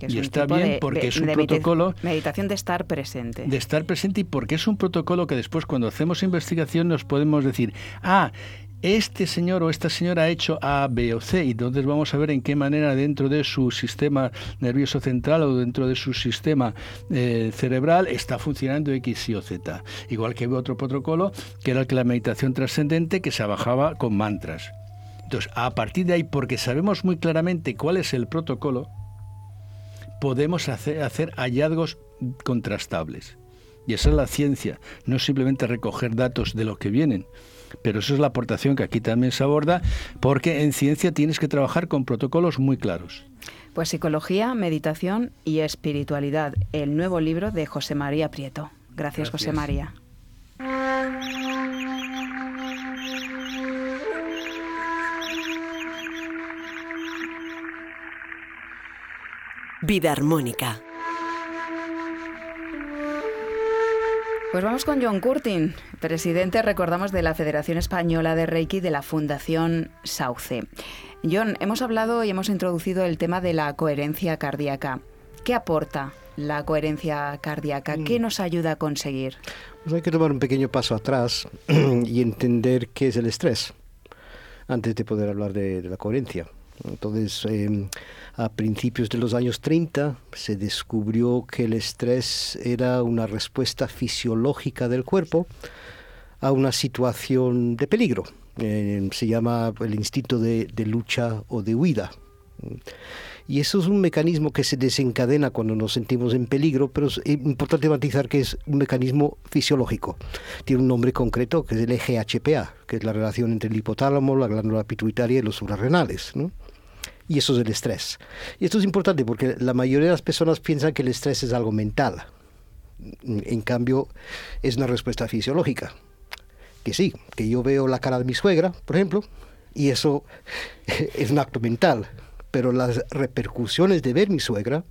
y está bien porque es un protocolo... Meditación de estar presente. De estar presente y porque es un protocolo que después cuando hacemos investigación nos podemos decir, ah, este señor o esta señora ha hecho A, B o C, y entonces vamos a ver en qué manera dentro de su sistema nervioso central o dentro de su sistema eh, cerebral está funcionando X, Y o Z. Igual que otro protocolo, que era el que la meditación trascendente, que se bajaba con mantras. Entonces, a partir de ahí, porque sabemos muy claramente cuál es el protocolo, podemos hacer, hallazgos contrastables. Y esa es la ciencia, no simplemente recoger datos de lo que vienen. Pero esa es la aportación que aquí también se aborda, porque en ciencia tienes que trabajar con protocolos muy claros. Pues psicología, meditación y espiritualidad, el nuevo libro de José María Prieto. Gracias. José María. Vida armónica. Pues vamos con John Curtin, presidente, recordamos, de la Federación Española de Reiki de la Fundación Sauce. John, hemos hablado y hemos introducido el tema de la coherencia cardíaca. ¿Qué aporta la coherencia cardíaca? ¿Qué mm. nos ayuda a conseguir? Pues hay que tomar un pequeño paso atrás y entender qué es el estrés antes de poder hablar de, la coherencia. Entonces, em, a principios de los años 30 se descubrió que el estrés era una respuesta fisiológica del cuerpo a una situación de peligro. Eh, se llama el instinto de, lucha o de huida. Y eso es un mecanismo que se desencadena cuando nos sentimos en peligro, pero es importante matizar que es un mecanismo fisiológico. Tiene un nombre concreto que es el eje HPA, que es la relación entre el hipotálamo, la glándula pituitaria y los suprarrenales. Y eso es el estrés. Y esto es importante porque la mayoría de las personas piensan que el estrés es algo mental. En cambio, es una respuesta fisiológica. Que sí, que yo veo la cara de mi suegra, por ejemplo, y eso es un acto mental. Pero las repercusiones de ver mi suegra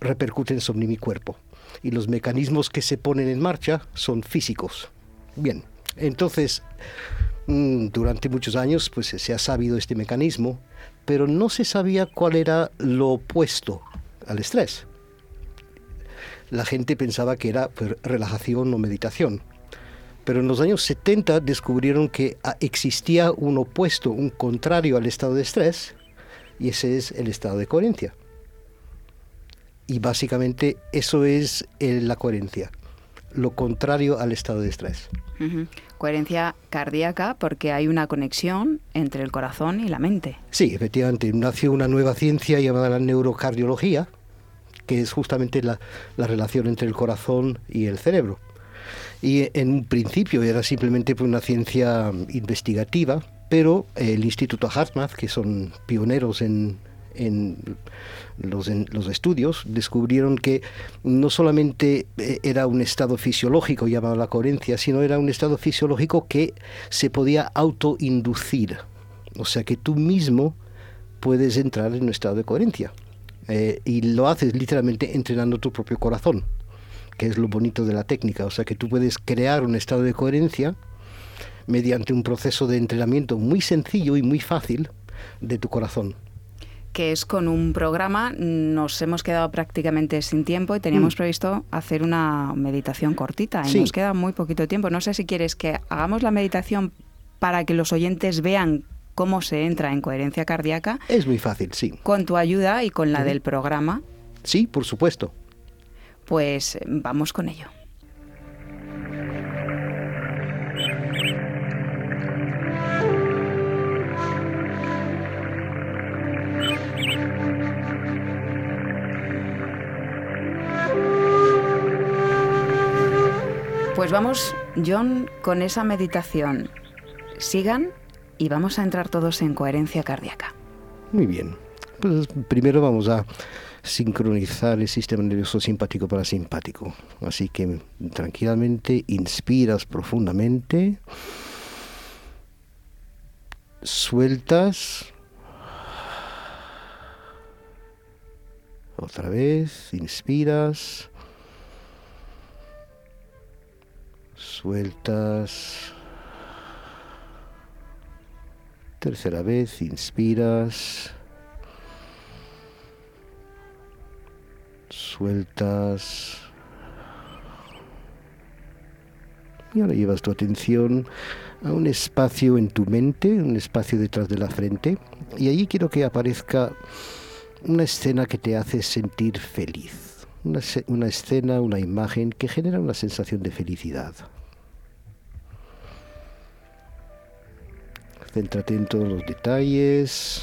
repercuten sobre mi cuerpo. Y los mecanismos que se ponen en marcha son físicos. Bien, entonces, mm, durante muchos años pues, se ha sabido este mecanismo pero no se sabía cuál era lo opuesto al estrés. La gente pensaba que era pues, relajación o meditación. Pero en los años 70 descubrieron que ah, existía un opuesto, un contrario al estado de estrés, y ese es el estado de coherencia. Y básicamente eso es eh, la coherencia, lo contrario al estado de estrés. Coherencia cardíaca porque hay una conexión entre el corazón y la mente. Sí, efectivamente. Nació una nueva ciencia llamada la neurocardiología, que es justamente la, relación entre el corazón y el cerebro. Y en un principio era simplemente una ciencia investigativa, pero el Instituto Hartmann, que son pioneros en, en los, en los, estudios, descubrieron que no solamente eh, era un estado fisiológico llamado la coherencia, sino era un estado fisiológico que se podía autoinducir. O sea que tú mismo puedes entrar en un estado de coherencia. Eh, y lo haces literalmente entrenando tu propio corazón, que es lo bonito de la técnica. O sea que tú puedes crear un estado de coherencia mediante un proceso de entrenamiento muy sencillo y muy fácil de tu corazón que es con un programa. Nos hemos quedado prácticamente sin tiempo y teníamos mm. previsto hacer una meditación cortita y nos queda muy poquito tiempo. No sé si quieres que hagamos la meditación para que los oyentes vean cómo se entra en coherencia cardíaca. Es muy fácil, sí. Con tu ayuda y con la del programa. Sí, por supuesto. Pues vamos con ello. Pues vamos, John, con esa meditación. Sigan y vamos a entrar todos en coherencia cardíaca. Muy bien. Pues primero vamos a sincronizar el sistema nervioso simpático parasimpático. Así que tranquilamente inspiras profundamente, sueltas. Otra vez, inspiras. Sueltas. Tercera vez, inspiras. Sueltas. Y ahora llevas tu atención a un espacio en tu mente, un espacio detrás de la frente. Y allí quiero que aparezca una escena que te hace sentir feliz. Una, una escena, una imagen que genera una sensación de felicidad. Céntrate en todos los detalles,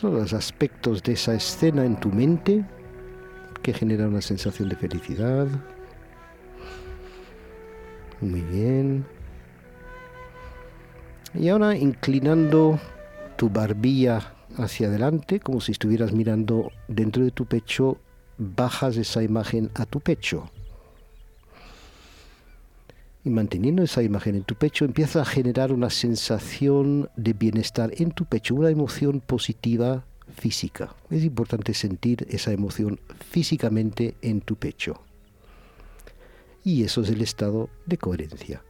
todos los aspectos de esa escena en tu mente que genera una sensación de felicidad. Muy bien. Y ahora inclinando tu barbilla hacia adelante, como si estuvieras mirando dentro de tu pecho, bajas esa imagen a tu pecho y manteniendo esa imagen en tu pecho, empieza a generar una sensación de bienestar en tu pecho, una emoción positiva física. Es importante sentir esa emoción físicamente en tu pecho. Y eso es el estado de coherencia.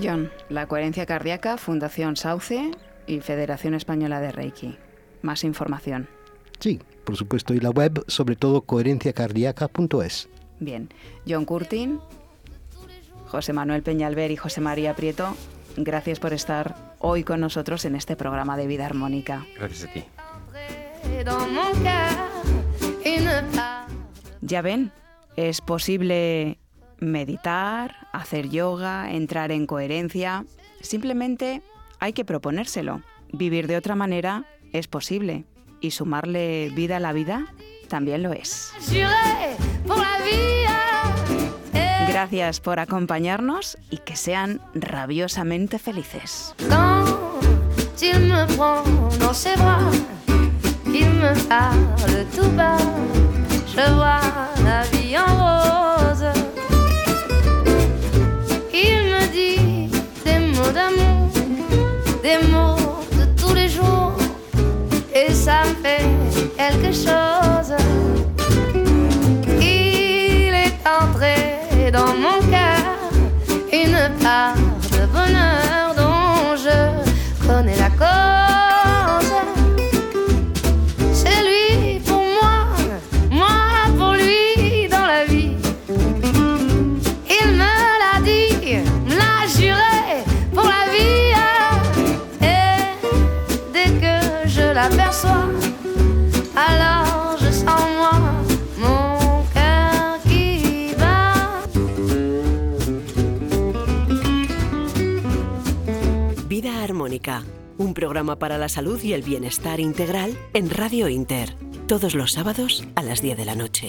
John, la coherencia cardíaca, Fundación Sauce y Federación Española de Reiki. Más información. Sí, por supuesto, y la web, sobre todo coherenciacardíaca.es. Bien, John Curtin, José Manuel Peñalver y José María Prieto, gracias por estar hoy con nosotros en este programa de Vida Armónica. Gracias a ti. Ya ven, es posible meditar, hacer yoga, entrar en coherencia. Simplemente hay que proponérselo. Vivir de otra manera es posible y sumarle vida a la vida también lo es. Gracias por acompañarnos y que sean rabiosamente felices. ça programa para la salud y el bienestar integral en Radio Inter. todos los sábados a las 10 de la noche.